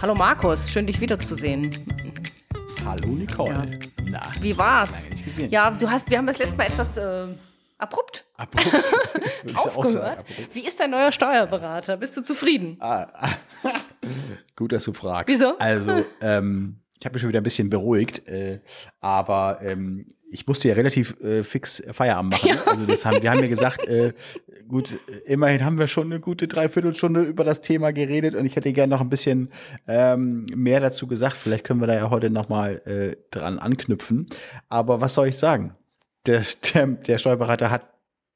Hallo Markus, schön dich wiederzusehen. Hallo Nicole. Na, Wie war's? Ja, du hast, wir haben das letzte Mal etwas äh, abrupt Abrupt. aufgehört. sagen, abrupt. Wie ist dein neuer Steuerberater? Bist du zufrieden? Ah, ah. Gut, dass du fragst. Wieso? Also, ähm, ich habe mich schon wieder ein bisschen beruhigt, äh, aber ähm, ich musste ja relativ äh, fix Feierabend machen. ne? Also das haben, wir haben ja gesagt, äh, gut, äh, immerhin haben wir schon eine gute Dreiviertelstunde über das Thema geredet und ich hätte gerne noch ein bisschen ähm, mehr dazu gesagt. Vielleicht können wir da ja heute nochmal äh, dran anknüpfen. Aber was soll ich sagen? Der, der, der Steuerberater hat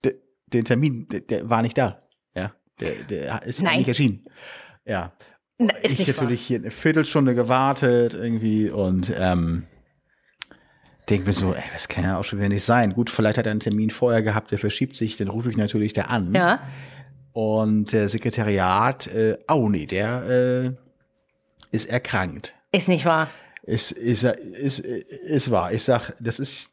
de, den Termin, der, der war nicht da. Ja, der, der ist Nein. nicht erschienen. Ja, Na, ist ich nicht wahr. natürlich hier eine Viertelstunde gewartet irgendwie und ähm, denke mir so, ey, das kann ja auch schon wieder nicht sein. Gut, vielleicht hat er einen Termin vorher gehabt, der verschiebt sich, den rufe ich natürlich da an. Ja, Und der Sekretariat, äh, oh nee, der äh, ist erkrankt. ist nicht wahr. Ist, ist, ist, ist wahr. Ich sag, das ist,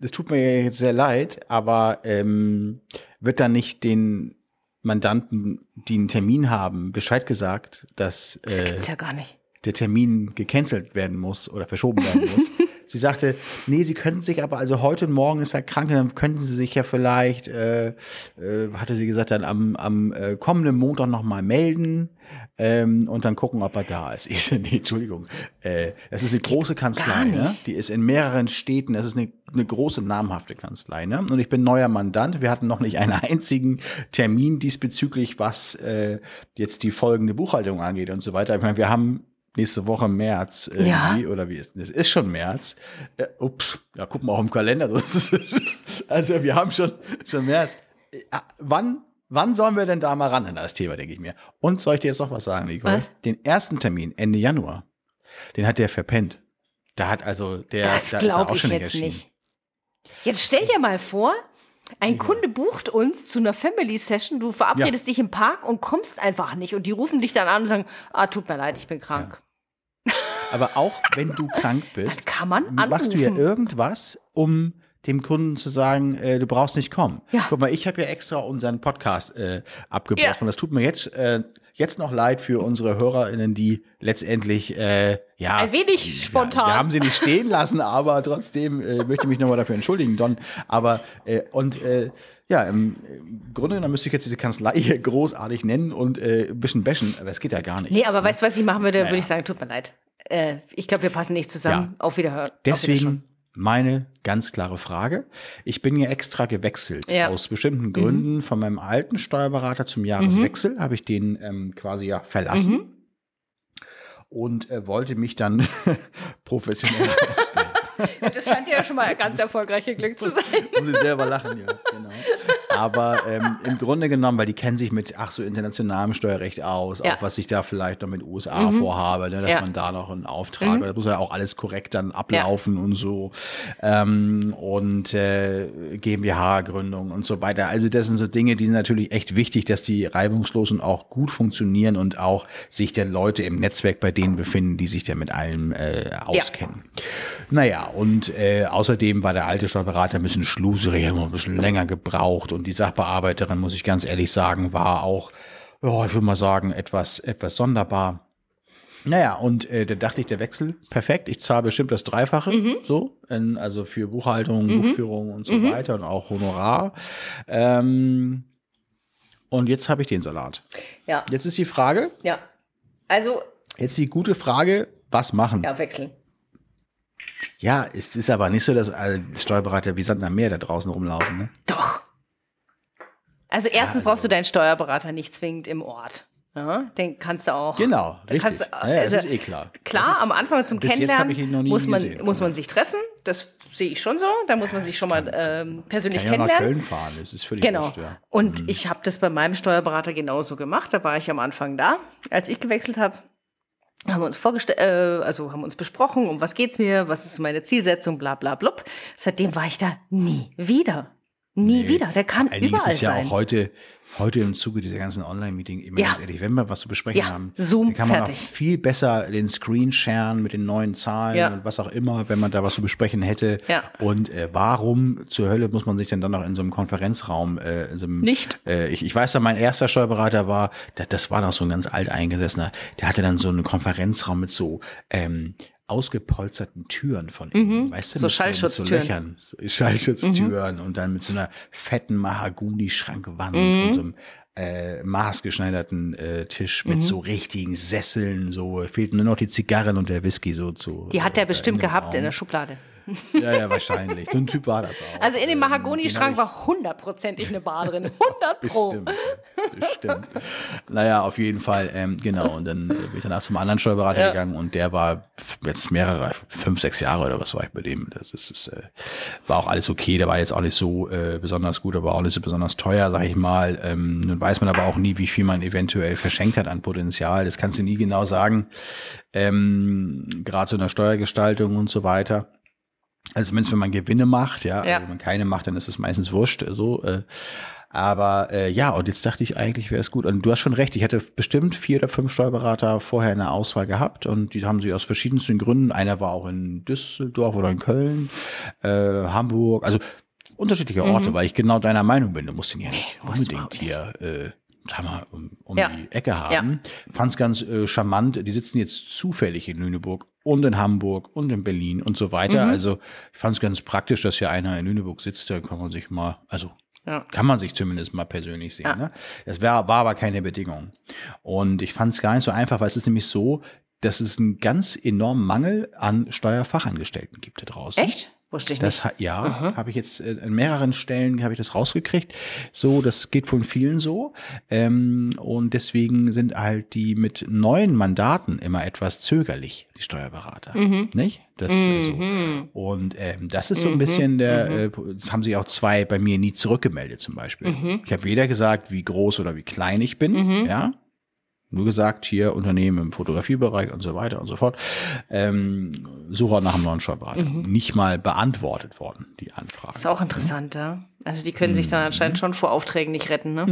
das tut mir jetzt sehr leid, aber ähm, wird dann nicht den Mandanten, die einen Termin haben, Bescheid gesagt, dass Das äh, gibt's ja gar nicht. der Termin gecancelt werden muss oder verschoben werden muss. sie sagte, nee, sie könnten sich aber, also heute und morgen ist er krank, dann könnten sie sich ja vielleicht, äh, äh, hatte sie gesagt, dann am, am äh, kommenden Montag nochmal melden ähm, und dann gucken, ob er da ist. Ich nee, Entschuldigung, äh, das ist eine große Kanzlei, ne? die ist in mehreren Städten, das ist eine, eine große, namhafte Kanzlei. Ne? Und ich bin neuer Mandant, wir hatten noch nicht einen einzigen Termin diesbezüglich, was äh, jetzt die folgende Buchhaltung angeht und so weiter. Ich meine, wir haben nächste Woche März irgendwie, oder wie ist es? Ist schon März. Äh, ups, ja, gucken wir auch im Kalender. also wir haben schon, schon März. Äh, wann, wann sollen wir denn da mal ran an das Thema, denke ich mir. Und soll ich dir jetzt noch was sagen, Nicole? Was? Den ersten Termin, Ende Januar, den hat der verpennt. Da hat also der, Das da ist er auch ich schon jetzt nicht. Jetzt stell dir mal vor, ein Kunde bucht uns zu einer Family Session, du verabredest dich im Park und kommst einfach nicht. Und die rufen dich dann an und sagen, ah, tut mir leid, ich bin krank. Aber auch wenn du krank bist, Das kann man machst du ja irgendwas, um dem Kunden zu sagen, äh, du brauchst nicht kommen. Ja. Guck mal, ich habe ja extra unseren Podcast äh, abgebrochen. Ja. Das tut mir jetzt äh, jetzt noch leid für unsere HörerInnen, die letztendlich äh, ja Ein wenig spontan. Ja, wir haben sie nicht stehen lassen, aber trotzdem äh, möchte ich mich nochmal dafür entschuldigen, Don. Aber äh, und äh, ja, im, im Grunde genommen müsste ich jetzt diese Kanzlei hier großartig nennen und äh, ein bisschen bashen, aber es geht ja gar nicht. Nee, aber weißt du, was ich machen würde? Naja. Würde ich sagen, tut mir leid. Äh, ich glaube, wir passen nicht zusammen. Auf Wiederhören. Auf Wiedersehen. Deswegen meine ganz klare Frage. Ich bin ja extra gewechselt. Ja. Mhm. Aus bestimmten Gründen von meinem alten Steuerberater zum Jahreswechsel habe ich den ähm, quasi ja verlassen Mhm. und äh, wollte mich dann professionell aufstellen. Das scheint ja schon mal ganz erfolgreicher Glück zu sein. Muss ich selber lachen, ja, genau. Aber ähm, im Grunde genommen, weil die kennen sich mit, ach so, internationalem Steuerrecht aus, Ja. auch was ich da vielleicht noch mit USA vorhabe, ne, dass Ja. man da noch einen Auftrag, das muss ja auch alles korrekt dann ablaufen und so. Ähm, und äh, GmbH-Gründung und so weiter. Also das sind so Dinge, die sind natürlich echt wichtig, dass die reibungslos und auch gut funktionieren und auch sich dann Leute im Netzwerk bei denen befinden, die sich da mit allem äh, auskennen. Naja, und äh, außerdem war der alte Steuerberater ein bisschen schluserig, hat ein bisschen länger gebraucht und die Sachbearbeiterin, muss ich ganz ehrlich sagen, war auch, ja, ich würde mal sagen, etwas, etwas sonderbar. Naja, und äh, da dachte ich, der Wechsel, perfekt, ich zahle bestimmt das Dreifache, so, in, also für Buchhaltung, Buchführung und so weiter und auch Honorar. Ähm, und jetzt habe ich den Salat. Ja, Jetzt ist die Frage, ja. Also, jetzt die gute Frage, was machen? ja, wechseln. Ja, es ist aber nicht so, dass alle Steuerberater wie Sand am Meer da draußen rumlaufen. Ne? Doch. Also erstens brauchst du deinen Steuerberater nicht zwingend im Ort. Ja, den kannst du auch. Genau, richtig. kannst du- ja, das also, ist eh klar. Klar, ist, am Anfang zum Kennenlernen muss man, gesehen. muss man sich treffen. Das sehe ich schon so. Da muss man sich schon mal ähm, persönlich kann ja auch nach kennenlernen. Köln fahren, das ist völlig Genau. wurscht, ja. Und ich habe das bei meinem Steuerberater genauso gemacht. Da war ich am Anfang da, als ich gewechselt habe. Haben wir uns vorgestellt, äh, also haben uns besprochen, um was geht's mir, was ist meine Zielsetzung, bla bla blub. Seitdem war ich da nie wieder. Nie nee. wieder. Der kann überall ist ja sein. auch heute, heute im Zuge dieser ganzen Online-Meeting, immer ja. ganz ehrlich, wenn wir was zu besprechen ja. haben, Zoom, dann kann man fertig. auch viel besser den Screen sharen mit den neuen Zahlen Ja. und was auch immer, wenn man da was zu besprechen hätte. Und äh, warum zur Hölle muss man sich denn dann noch in so einem Konferenzraum, äh, in so einem, Nicht. Äh, ich, ich weiß ja, mein erster Steuerberater war, das, das war noch so ein ganz alteingesessener, der hatte dann so einen Konferenzraum mit so ähm, ausgepolsterten Türen von innen, weißt du, Mhm. So mit Schallschutztüren. so Löchern, so Schallschutztüren und dann mit so einer fetten Mahagoni-Schrankwand und so einem äh, maßgeschneiderten äh, Tisch mit so richtigen Sesseln, so fehlten nur noch die Zigarren und der Whisky so zu. Die hat der äh, bestimmt gehabt Raum. in der Schublade. Ja, ja, wahrscheinlich. So ein Typ war das auch. Also in dem Ähm, Mahagoni-Schrank war hundertprozentig eine Bar drin. 100 ich- Pro. Bestimmt. Bestimmt. naja, auf jeden Fall, ähm, genau. Und dann äh, bin ich danach zum anderen Steuerberater Ja. gegangen und der war jetzt mehrere, fünf, sechs Jahre oder was war ich bei dem. Das ist, ist äh, war auch alles okay. Der war jetzt auch nicht so äh, besonders gut, aber auch nicht so besonders teuer, sag ich mal. Ähm, nun weiß man aber auch nie, wie viel man eventuell verschenkt hat an Potenzial. Das kannst du nie genau sagen. Ähm, Gerade so in der Steuergestaltung und so weiter. Also zumindest wenn man Gewinne macht, ja. Ja. Also wenn man keine macht, dann ist es meistens wurscht. So. Äh, aber äh, ja, und jetzt dachte ich eigentlich, wäre es gut. Und du hast schon recht, ich hatte bestimmt vier oder fünf Steuerberater vorher in der Auswahl gehabt und die haben sie aus verschiedensten Gründen. Einer war auch in Düsseldorf oder in Köln, äh, Hamburg, also unterschiedliche Orte, weil ich genau deiner Meinung bin. Du musst ihn ja nicht Mhm. du unbedingt überhaupt hier äh, sag mal, um, um Ja. die Ecke haben. Fand's ganz äh, charmant. Die sitzen jetzt zufällig in Lüneburg und in Hamburg und in Berlin und so weiter. Mhm. Also ich fand's ganz praktisch, dass hier einer in Lüneburg sitzt. Da kann man sich mal, also Ja. kann man sich zumindest mal persönlich sehen. Ja. Ne? Das wär, war aber keine Bedingung. Und ich fand's gar nicht so einfach, weil es ist nämlich so, dass es einen ganz enormen Mangel an Steuerfachangestellten gibt da draußen. Echt? Wusste ich nicht. Das ja, habe ich jetzt äh, an mehreren Stellen habe ich das rausgekriegt. So, das geht von vielen so. Ähm, und deswegen sind halt die mit neuen Mandaten immer etwas zögerlich, die Steuerberater. Nicht? Das äh, so. Und ähm, das ist so ein bisschen der, äh, das haben sich auch zwei bei mir nie zurückgemeldet zum Beispiel. Ich habe weder gesagt, wie groß oder wie klein ich bin, ja. Nur gesagt, hier Unternehmen im Fotografiebereich und so weiter und so fort. Ähm, Suche nach einem neuen Steuerberater. Nicht mal beantwortet worden, die Anfrage. Ist auch interessant, ja. Also die können sich dann anscheinend schon vor Aufträgen nicht retten, ne?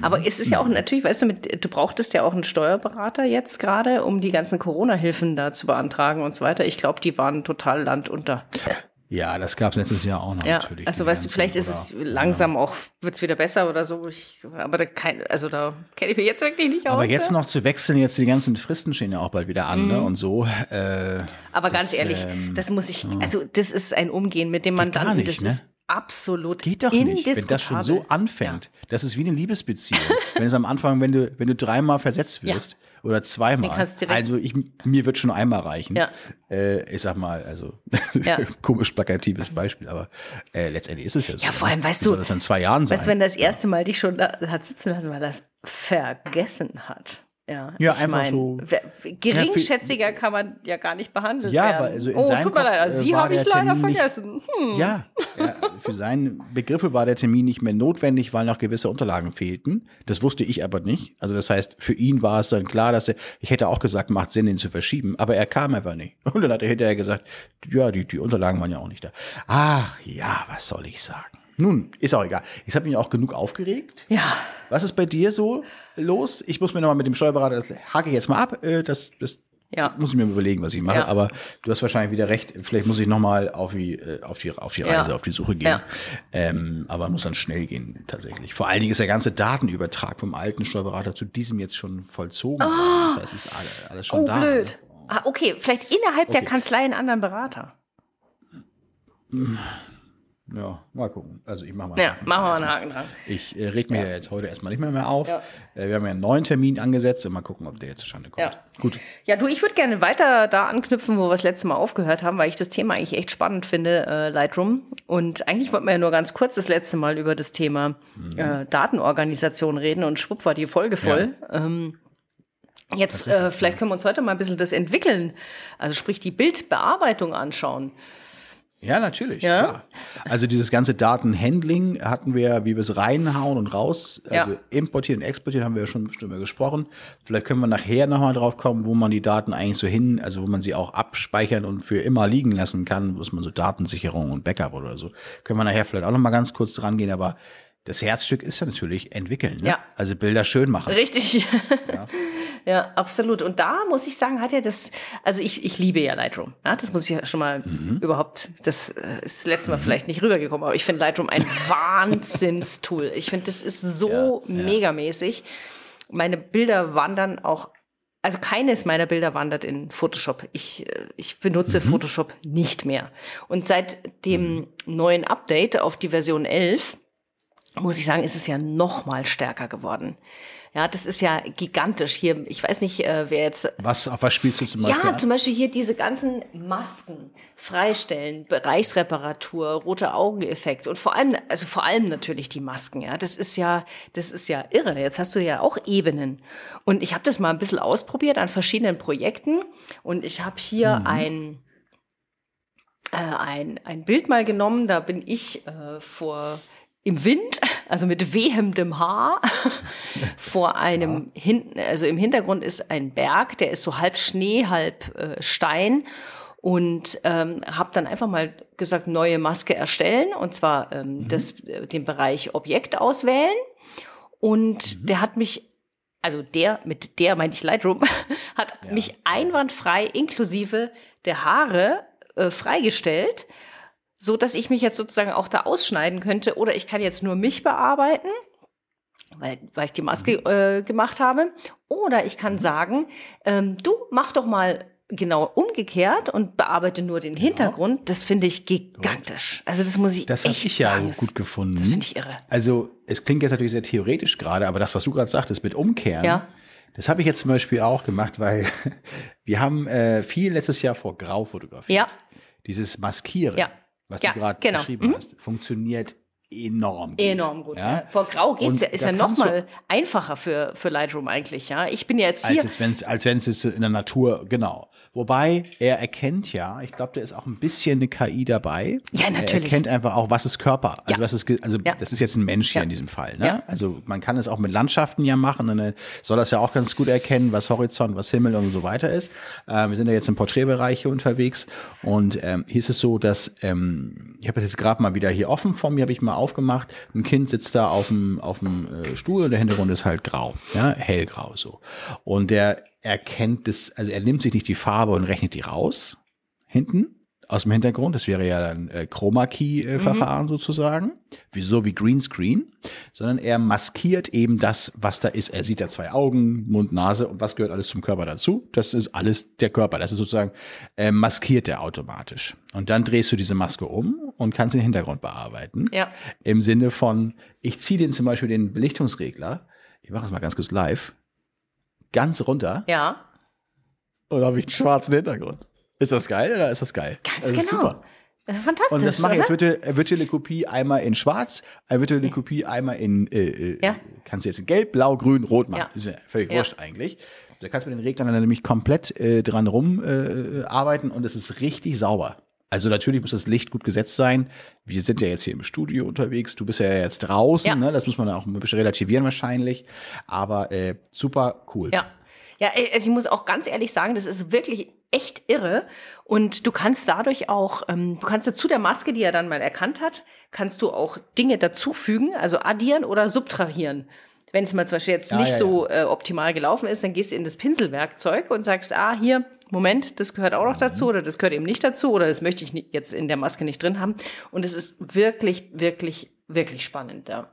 Aber es ist ja auch natürlich, weißt du, mit, du brauchtest ja auch einen Steuerberater jetzt gerade, um die ganzen Corona-Hilfen da zu beantragen und so weiter. Ich glaube, die waren total landunter. Ja, das gab es letztes Jahr auch noch Ja, natürlich. also weißt du, vielleicht ist es langsam auch, wird es wieder besser oder so. Ich, aber da kein, also da kenne ich mich jetzt wirklich nicht aus. Aber jetzt ja. noch zu wechseln, jetzt die ganzen Fristen stehen ja auch bald wieder an, ne? Und so. Äh, Aber ganz das, ehrlich, ähm, das muss ich, also das ist ein Umgehen mit dem gar Mandanten, nicht, das ne? ist absolut Geht doch nicht, wenn das schon so anfängt. Das ist wie eine Liebesbeziehung. wenn es am Anfang, wenn du, wenn du dreimal versetzt wirst oder zweimal, also ich, mir wird schon einmal reichen. Ja. Äh, ich sag mal, also Ja. komisch plakatives Beispiel, aber äh, letztendlich ist es ja so. Ja, vor ne? allem, weißt du- das in zwei Jahren sein? Weißt du, wenn das erste Mal dich schon da hat sitzen lassen, weil das vergessen hat. Ja, Ja, ich einfach mein, so- Geringschätziger kann man ja gar nicht behandelt Ja, werden. aber also in oh, seinem tut mir leid, äh, Sie habe ich der leider Termin vergessen. Hm. Ja, ja, für seine Begriffe war der Termin nicht mehr notwendig, weil noch gewisse Unterlagen fehlten. Das wusste ich aber nicht. Also das heißt, für ihn war es dann klar, dass er, ich hätte auch gesagt, macht Sinn, ihn zu verschieben, aber er kam einfach nicht. Und dann hat er hinterher gesagt, ja, die, die Unterlagen waren ja auch nicht da. Ach ja, was soll ich sagen? Nun, ist auch egal. Ich habe mich auch genug aufgeregt. Ja, Was ist bei dir so los? Ich muss mir nochmal mit dem Steuerberater, das hake ich jetzt mal ab, äh, das, das Ja. muss ich mir überlegen, was ich mache. Ja. Aber du hast wahrscheinlich wieder recht. Vielleicht muss ich nochmal auf die, äh, auf die, auf die Ja. Reise, auf die Suche gehen. Ja. Ähm, aber muss dann schnell gehen, tatsächlich. Vor allen Dingen ist der ganze Datenübertrag vom alten Steuerberater zu diesem jetzt schon vollzogen. worden. Das heißt, es ist alles, alles schon oh da. blöd. Ah, okay, vielleicht innerhalb der Okay. Kanzlei einen anderen Berater. Ja, mal gucken. Also ich mache mal. Ja, Haken machen wir einen. Haken dran. Ich äh, reg mir ja. jetzt heute erstmal nicht mehr, mehr auf. Ja. Äh, wir haben ja einen neuen Termin angesetzt und mal gucken, ob der jetzt zustande kommt. Ja. Gut. Ja, du, ich würde gerne weiter da anknüpfen, wo wir das letzte Mal aufgehört haben, weil ich das Thema eigentlich echt spannend finde, äh, Lightroom. Und eigentlich wollten wir ja nur ganz kurz das letzte Mal über das Thema äh, Datenorganisation reden und schwupp war die Folge voll. Ähm, jetzt, äh, vielleicht können wir uns heute mal ein bisschen das Entwickeln, also sprich die Bildbearbeitung anschauen. Ja, natürlich. Ja? Klar. Also dieses ganze Datenhandling hatten wir, wie wir es reinhauen und raus, also ja. importieren, exportieren, haben wir ja schon bestimmt gesprochen. Vielleicht können wir nachher nochmal drauf kommen, wo man die Daten eigentlich so hin, also wo man sie auch abspeichern und für immer liegen lassen kann, was man so Datensicherung und Backup oder so. Können wir nachher vielleicht auch nochmal ganz kurz dran gehen, aber das Herzstück ist ja natürlich entwickeln. Ne? Ja. Also Bilder schön machen. Richtig. Ja. ja. absolut. Und da muss ich sagen, hat er das, also ich, ich liebe ja Lightroom. Ja, das muss ich ja schon mal mhm. überhaupt, das äh, ist letztes Mal mhm. vielleicht nicht rübergekommen, aber ich finde Lightroom ein Wahnsinnstool. Ich finde, das ist so ja, megamäßig. Meine Bilder wandern auch also keines meiner Bilder wandert in Photoshop. Ich, äh, ich benutze mhm. Photoshop nicht mehr. Und seit dem mhm. neuen Update auf die Version 11 muss ich sagen, ist es ja noch mal stärker geworden. Ja, das ist ja gigantisch hier. Ich weiß nicht, äh, wer jetzt. Was, auf was spielst du zum Beispiel? Ja, an? zum Beispiel hier diese ganzen Masken, Freistellen, Bereichsreparatur, rote Augeneffekt und vor allem, also vor allem natürlich die Masken. Ja, das ist ja, das ist ja irre. Jetzt hast du ja auch Ebenen. Und ich habe das mal ein bisschen ausprobiert an verschiedenen Projekten und ich habe hier mhm. ein äh, ein, ein Bild mal genommen, da bin ich äh, vor im Wind, also mit wehendem Haar, vor einem ja. hinten, also im Hintergrund ist ein Berg, der ist so halb Schnee, halb äh, Stein und ähm, habe dann einfach mal gesagt, neue Maske erstellen und zwar ähm, mhm. das, äh, den Bereich Objekt auswählen und mhm. der hat mich also der, mit der meinte ich Lightroom, hat ja. mich einwandfrei inklusive der Haare äh, freigestellt so dass ich mich jetzt sozusagen auch da ausschneiden könnte oder ich kann jetzt nur mich bearbeiten, weil, weil ich die Maske mhm. äh, gemacht habe. Oder ich kann mhm. sagen, ähm, du mach doch mal genau umgekehrt und bearbeite nur den Hintergrund. Das finde ich gigantisch. Also das muss ich Das habe ich ja sagen. gut gefunden. Das finde ich irre. Also es klingt jetzt natürlich sehr theoretisch gerade, aber das, was du gerade sagtest mit Umkehren, ja. das habe ich jetzt zum Beispiel auch gemacht, weil wir haben äh, viel letztes Jahr vor Grau fotografiert. Ja. Dieses Maskieren. Ja was ja, du gerade genau. beschrieben mhm. hast, funktioniert enorm gut. Enorm gut. Ja? Ja. Vor Grau geht's ja, ist ja noch mal einfacher für, für Lightroom eigentlich. Ja, ich bin ja jetzt hier. Als, wenn's, als wenn es in der Natur, genau. Wobei er erkennt ja, ich glaube, da ist auch ein bisschen eine KI dabei. Ja, natürlich. Er erkennt einfach auch, was ist Körper. Also, ja. was ist, also ja. das ist jetzt ein Mensch hier in diesem Fall. Ne? Also man kann es auch mit Landschaften ja machen. Und dann soll das ja auch ganz gut erkennen, was Horizont, was Himmel und so weiter ist. Äh, wir sind ja jetzt im Porträtbereich hier unterwegs. Und ähm, hier ist es so, dass ähm, ich habe das jetzt gerade mal wieder hier offen vor mir, habe ich mal aufgemacht. Ein Kind sitzt da auf dem, auf dem äh, Stuhl und der Hintergrund ist halt grau, ja, hellgrau so. Und der erkennt das, also er nimmt sich nicht die Farbe und rechnet die raus hinten aus dem Hintergrund. Das wäre ja dann äh, Chroma Key äh, Verfahren mhm. sozusagen, wie so wie Greenscreen, sondern er maskiert eben das, was da ist. Er sieht da zwei Augen, Mund, Nase und was gehört alles zum Körper dazu? Das ist alles der Körper. Das ist sozusagen äh, maskiert er automatisch. Und dann drehst du diese Maske um und kannst den Hintergrund bearbeiten. Ja. Im Sinne von, ich ziehe den zum Beispiel den Belichtungsregler. Ich mache es mal ganz kurz live ganz runter. Ja. Und habe ich einen schwarzen Hintergrund. Ist das geil oder ist das geil? Ganz das genau. Super. Das ist fantastisch. Und das mache ich jetzt virtuelle, virtuelle Kopie einmal in schwarz, eine virtuelle Kopie einmal in, äh, äh, ja. kannst du jetzt in gelb, blau, grün, rot machen. Ja. Ist ja völlig ja. wurscht eigentlich. Da kannst du mit den Reglern dann nämlich komplett äh, dran rum äh, arbeiten und es ist richtig sauber. Also natürlich muss das Licht gut gesetzt sein. Wir sind ja jetzt hier im Studio unterwegs. Du bist ja jetzt draußen. Ja. Ne? Das muss man auch ein bisschen relativieren wahrscheinlich. Aber äh, super cool. Ja. Ja, äh, also ich muss auch ganz ehrlich sagen, das ist wirklich echt irre. Und du kannst dadurch auch, ähm, du kannst dazu der Maske, die er dann mal erkannt hat, kannst du auch Dinge dazufügen, also addieren oder subtrahieren. Wenn es mal zum Beispiel jetzt ja, nicht ja, so äh, optimal gelaufen ist, dann gehst du in das Pinselwerkzeug und sagst, ah, hier, Moment, das gehört auch noch dazu oder das gehört eben nicht dazu oder das möchte ich jetzt in der Maske nicht drin haben. Und es ist wirklich, wirklich, wirklich spannend, ja.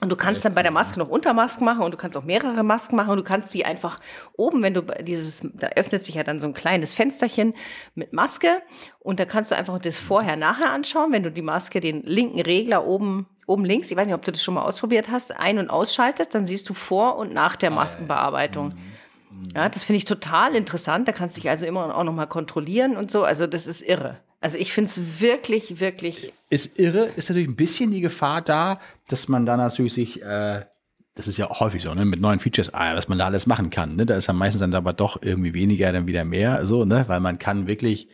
Und du kannst dann bei der Maske noch Untermasken machen und du kannst auch mehrere Masken machen und du kannst sie einfach oben, wenn du dieses, da öffnet sich ja dann so ein kleines Fensterchen mit Maske und da kannst du einfach das vorher-nachher anschauen, wenn du die Maske, den linken Regler oben oben links, ich weiß nicht, ob du das schon mal ausprobiert hast, ein- und ausschaltest, dann siehst du vor und nach der Maskenbearbeitung. Ja, das finde ich total interessant. Da kannst du dich also immer auch nochmal kontrollieren und so. Also das ist irre. Also ich finde es wirklich, wirklich. Ist irre, ist natürlich ein bisschen die Gefahr da, dass man dann natürlich sich, äh, das ist ja auch häufig so, ne, mit neuen Features, ah, was man da alles machen kann. Ne? Da ist dann meistens dann aber doch irgendwie weniger, dann wieder mehr, so, ne? Weil man kann wirklich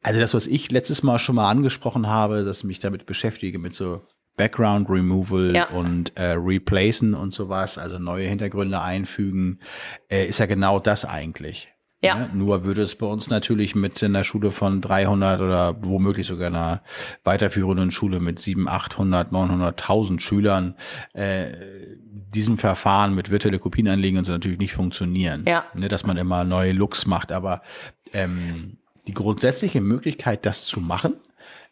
Also das, was ich letztes Mal schon mal angesprochen habe, dass ich mich damit beschäftige, mit so Background Removal ja. und äh, Replacen und sowas, also neue Hintergründe einfügen, äh, ist ja genau das eigentlich. Ja. Ne? Nur würde es bei uns natürlich mit einer Schule von 300 oder womöglich sogar einer weiterführenden Schule mit 700, 800, 900, 1000 Schülern äh, diesem Verfahren mit virtuelle Kopien anlegen und so natürlich nicht funktionieren. Ja. Ne, dass man immer neue Looks macht, aber ähm, die grundsätzliche Möglichkeit, das zu machen,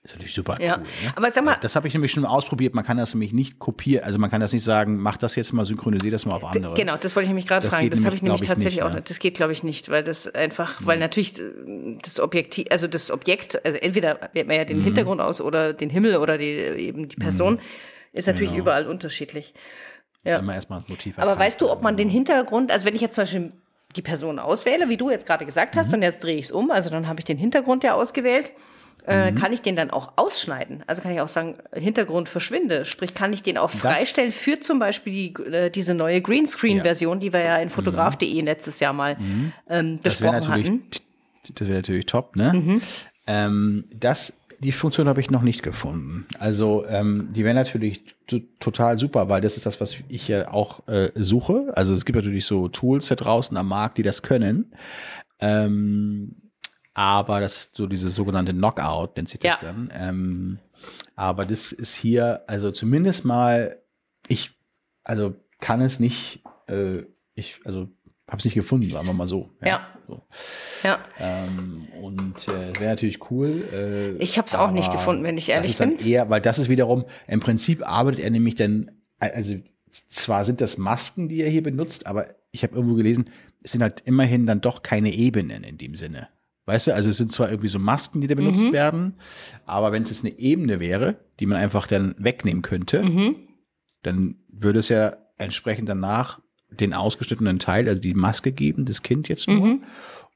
ist natürlich super ja. cool. Ne? Aber sag mal, das habe ich nämlich schon ausprobiert. Man kann das nämlich nicht kopieren. Also man kann das nicht sagen, mach das jetzt mal, synchronisiere das mal auf andere. Genau, das wollte ich mich gerade fragen. Das habe ich nämlich tatsächlich nicht, auch. Ne? Das geht, glaube ich, nicht, weil das einfach, mhm. weil natürlich das Objekt, also das Objekt, also entweder wählt man ja den mhm. Hintergrund aus oder den Himmel oder die, eben die Person, mhm. ist natürlich genau. überall unterschiedlich. Ja. erstmal das Motiv Aber weißt du, ob man den Hintergrund, also wenn ich jetzt zum Beispiel die Person auswähle, wie du jetzt gerade gesagt hast, mhm. und jetzt drehe ich es um, also dann habe ich den Hintergrund ja ausgewählt. Äh, mhm. Kann ich den dann auch ausschneiden? Also kann ich auch sagen, Hintergrund verschwinde. Sprich, kann ich den auch freistellen das für zum Beispiel die, äh, diese neue Greenscreen-Version, ja. die wir ja in fotograf.de mhm. letztes Jahr mal mhm. ähm, besprochen hatten. Das wäre natürlich top, ne? Mhm. Ähm, das die Funktion habe ich noch nicht gefunden. Also ähm, die wäre natürlich total super, weil das ist das, was ich ja auch äh, suche. Also es gibt natürlich so Tools da draußen am Markt, die das können. Ähm, aber das so dieses sogenannte Knockout nennt sich das ja. dann. Ähm, aber das ist hier, also zumindest mal, ich, also kann es nicht, äh, ich, also habe es nicht gefunden, sagen wir mal so. Ja. Ja. So. ja. Ähm, und äh, wäre natürlich cool. Äh, ich habe es auch nicht gefunden, wenn ich ehrlich bin. Eher, weil das ist wiederum, im Prinzip arbeitet er nämlich dann, also zwar sind das Masken, die er hier benutzt, aber ich habe irgendwo gelesen, es sind halt immerhin dann doch keine Ebenen in dem Sinne. Weißt du, also es sind zwar irgendwie so Masken, die da benutzt mhm. werden, aber wenn es jetzt eine Ebene wäre, die man einfach dann wegnehmen könnte, mhm. dann würde es ja entsprechend danach den ausgeschnittenen Teil, also die Maske geben, das Kind jetzt nur. Mhm.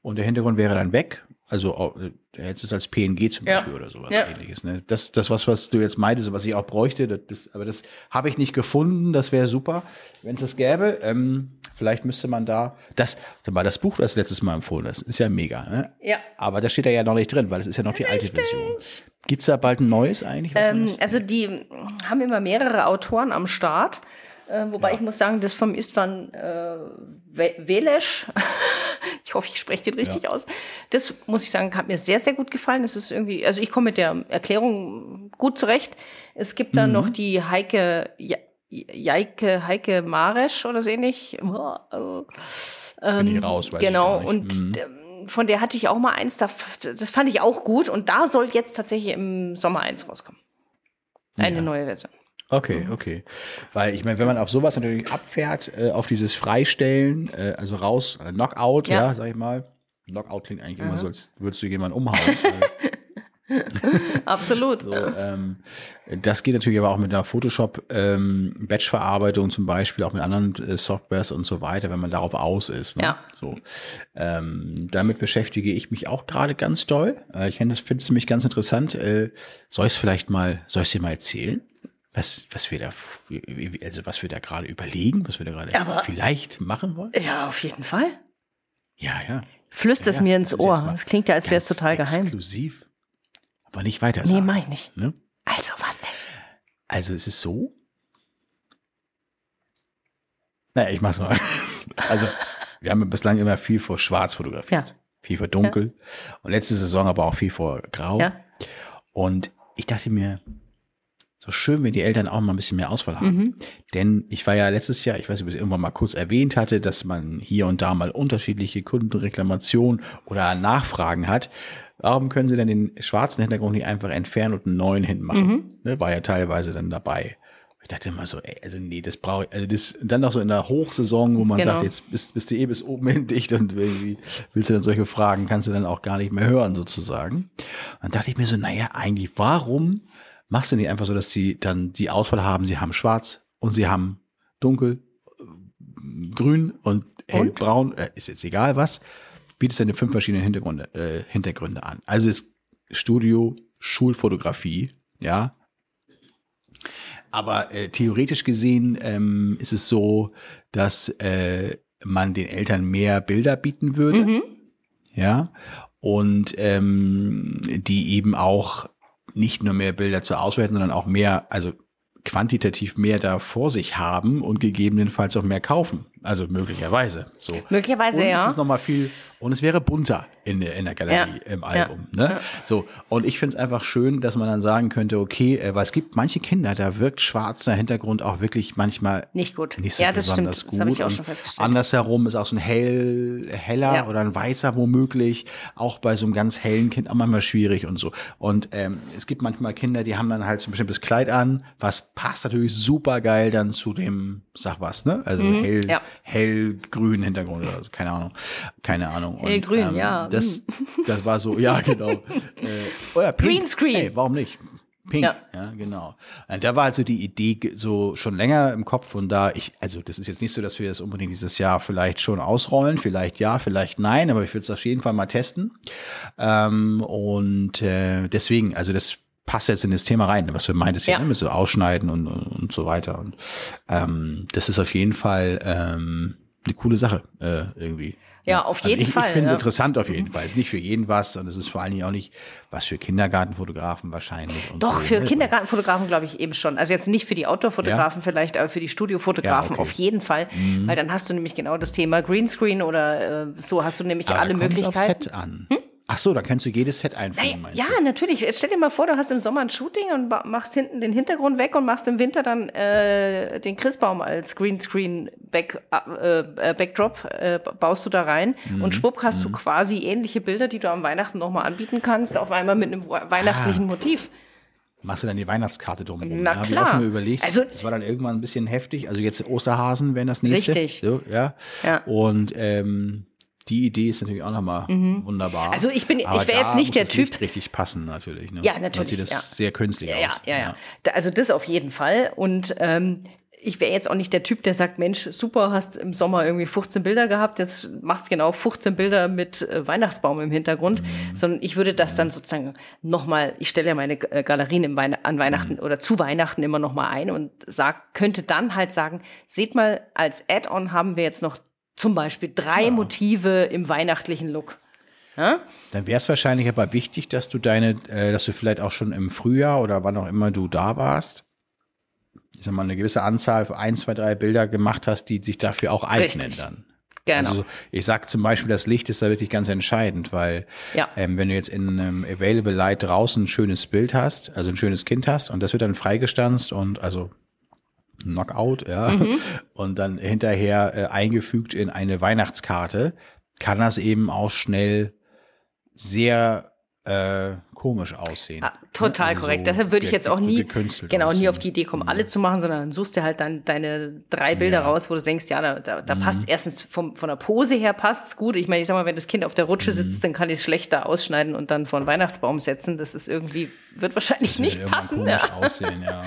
Und der Hintergrund wäre dann weg. Also er hätte es als PNG zum Beispiel ja. oder sowas ja. ähnliches. Ne? Das, das was, was du jetzt meintest, was ich auch bräuchte, das, das aber das habe ich nicht gefunden. Das wäre super, wenn es das gäbe. Ähm, vielleicht müsste man da das, mal das Buch, das letztes Mal empfohlen hast, ist ja mega. Ne? Ja. Aber da steht ja noch nicht drin, weil es ist ja noch die alte Version. Gibt es da bald ein neues eigentlich? Ähm, also die haben immer mehrere Autoren am Start. Äh, wobei ja. ich muss sagen, das vom Istvan äh, Velesch, ich hoffe, ich spreche den richtig ja. aus, das muss ich sagen, hat mir sehr, sehr gut gefallen. Das ist irgendwie, also ich komme mit der Erklärung gut zurecht. Es gibt dann mhm. noch die Heike, Jaike, Heike Maresch oder so ähnlich. Ähm, Bin ich raus, weiß genau, ich und mhm. Ähm, von der hatte ich auch mal eins, das fand ich auch gut und da soll jetzt tatsächlich im Sommer eins rauskommen. Eine ja. neue Version. Okay, okay. Weil ich meine, wenn man auf sowas natürlich abfährt, äh, auf dieses Freistellen, äh, also raus, äh, Knockout, ja. ja, sag ich mal. Knockout klingt eigentlich mhm. immer so, als würdest du jemanden umhauen. Absolut. So, ähm, das geht natürlich aber auch mit einer Photoshop ähm, zum Beispiel, auch mit anderen äh, Softwares und so weiter, wenn man darauf aus ist. Ne? Ja. So, ähm, damit beschäftige ich mich auch gerade ganz doll. Äh, ich finde es nämlich ganz interessant. Äh, soll ich es vielleicht mal, soll ich es dir mal erzählen? Was, was wir da, also was wir da gerade überlegen, was wir da gerade vielleicht machen wollen? Ja, auf jeden Fall. Ja, ja. Flüster es ja, mir ins Ohr. Das klingt ja, als wäre es total geheim. Exklusiv. Aber nicht weiter sagen. Nee, mach ich nicht. Ne? Also, was denn? Also, es ist so. Naja, ich mach's mal. Also, wir haben bislang immer viel vor Schwarz fotografiert. Ja. Viel vor Dunkel. Ja. Und letzte Saison aber auch viel vor Grau. Ja. Und ich dachte mir, so schön, wenn die Eltern auch mal ein bisschen mehr Auswahl haben. Mhm. Denn ich war ja letztes Jahr, ich weiß nicht, ob ich es irgendwann mal kurz erwähnt hatte, dass man hier und da mal unterschiedliche Kundenreklamationen oder Nachfragen hat. Warum können sie denn den schwarzen Hintergrund nicht einfach entfernen und einen neuen hinten machen? Mhm. Ne, war ja teilweise dann dabei. Ich dachte immer so, ey, also nee, das brauche ich, also das, dann noch so in der Hochsaison, wo man genau. sagt, jetzt bist, bist du eh bis oben hin dicht und irgendwie willst du dann solche Fragen, kannst du dann auch gar nicht mehr hören sozusagen. Und dann dachte ich mir so, naja, eigentlich, warum machst du nicht einfach so, dass sie dann die Auswahl haben, sie haben schwarz und sie haben dunkel, äh, grün und hellbraun, äh, ist jetzt egal was, bietest deine fünf verschiedenen Hintergründe, äh, Hintergründe an. Also ist Studio Schulfotografie, ja. Aber äh, theoretisch gesehen ähm, ist es so, dass äh, man den Eltern mehr Bilder bieten würde. Mhm. Ja. und ähm, die eben auch nicht nur mehr Bilder zu auswerten, sondern auch mehr, also quantitativ mehr da vor sich haben und gegebenenfalls auch mehr kaufen. Also möglicherweise. So. Möglicherweise, und ja. Es ist noch mal viel und es wäre bunter in der, in der Galerie Ja. im Album. Ja. Ne? Ja. So und ich finde es einfach schön, dass man dann sagen könnte, okay, äh, weil es gibt manche Kinder, da wirkt schwarzer Hintergrund auch wirklich manchmal Nicht gut. nicht so ja, das stimmt. besonders Das gut. habe ich auch Und schon festgestellt. Andersherum ist auch so ein hell, heller oder ein weißer womöglich, auch bei so einem ganz hellen Kind auch manchmal schwierig und so. Und ähm, es gibt manchmal Kinder, die haben dann halt so ein bestimmtes Kleid an, was passt natürlich super geil dann zu dem, sag was, ne? Also hell, Mhm. ja. Hellgrün Hintergrund oder so, keine Ahnung. Keine Ahnung. Und, Hellgrün, ja, Das, das war so, ja, genau. äh, oh ja, pink. Greenscreen. Ey, warum nicht? Pink, ja. Ja. genau. Und da war also die Idee so schon länger im Kopf und da ich, also das ist jetzt nicht so, dass wir das unbedingt dieses Jahr vielleicht schon ausrollen, vielleicht ja, vielleicht nein, aber ich würde es auf jeden Fall mal testen. Ähm, und äh, deswegen, also das passt jetzt in das Thema rein, was du meintest, ja. Ja. ne, mit so Ausschneiden und, und so weiter. Und ähm, das ist auf jeden Fall ähm, eine coole Sache äh, irgendwie. Ja, auf jeden also ich, Fall, Ich finde es ja. interessant auf jeden Fall. Ist nicht für jeden was und es ist vor allen Dingen auch nicht was für Kindergartenfotografen wahrscheinlich. Doch, so, für ne? Kindergartenfotografen glaube ich eben schon. Also jetzt nicht für die Outdoor-Fotografen vielleicht, aber für die Studiofotografen Ja, okay. Mhm. auf jeden Fall. Weil dann hast du nämlich genau das Thema Greenscreen oder äh, so hast du nämlich Aber alle da Möglichkeiten. Hm? Aufs Set an. Ach so, da kannst du jedes Set einfügen, meinst Ja, du? natürlich. Jetzt stell dir mal vor, du hast im Sommer ein Shooting und machst hinten den Hintergrund weg und machst im Winter dann äh, den Christbaum als Greenscreen Back, äh, äh, Backdrop, äh, baust du da rein Mhm. und schwupp hast du quasi ähnliche Bilder, die du am Weihnachten nochmal anbieten kannst, auf einmal mit einem weihnachtlichen Ah. Motiv. Machst du dann die Weihnachtskarte drumherum? Na Da habe ich klar. auch schon mal überlegt. Also- das war dann irgendwann ein bisschen heftig. Also jetzt Osterhasen wären das nächste. Richtig. So, ja. Ja. Und ähm, die Idee ist natürlich auch nochmal wunderbar. Also ich bin- ich Aber wär da jetzt nicht der Typ- Licht richtig passen natürlich. Ne? Ja, natürlich, Sieht das ja. sehr künstlich Ja, aus. ja, ja. Da- Also das auf jeden Fall. Und ähm, ich wäre jetzt auch nicht der Typ, der sagt, Mensch, super, hast im Sommer irgendwie 15 Bilder gehabt, jetzt machst genau 15 Bilder mit äh, Weihnachtsbaum im Hintergrund, Mhm. sondern ich würde das dann sozusagen nochmal, ich stelle ja meine äh, Galerien im Weihn an Weihnachten Mhm. oder zu Weihnachten immer nochmal ein und sag, könnte dann halt sagen, seht mal, als Add-on haben wir jetzt noch zum Beispiel drei Motive im weihnachtlichen Look. Ja? Dann wäre es wahrscheinlich aber wichtig, dass du deine, äh, dass du vielleicht auch schon im Frühjahr oder wann auch immer du da warst, ich sag mal, eine gewisse Anzahl, ein, zwei, drei Bilder gemacht hast, die sich dafür auch eignen Richtig. dann. Genau. Also ich sag zum Beispiel, das Licht ist da wirklich ganz entscheidend, weil Ja. ähm, wenn du jetzt in einem Available Light draußen ein schönes Bild hast, also ein schönes Kind hast und das wird dann freigestanzt und also Knockout, ja, Mhm. und dann hinterher äh, eingefügt in eine Weihnachtskarte, kann das eben auch schnell sehr äh, komisch aussehen. Ah, total Also korrekt. so Deshalb würde ich jetzt auch nie, genau, nie aussehen. auf die Idee kommen, alle zu machen, sondern suchst du halt dann deine drei Bilder Ja. raus, wo du denkst, ja, da, da, da Mhm. passt erstens vom, von der Pose her passt's gut. Ich meine, ich sag mal, wenn das Kind auf der Rutsche Mhm. sitzt, dann kann ich es schlechter ausschneiden und dann vor einen Weihnachtsbaum setzen. Das ist irgendwie, wird wahrscheinlich nicht Irgendwann passen. Ja. aussehen, ja.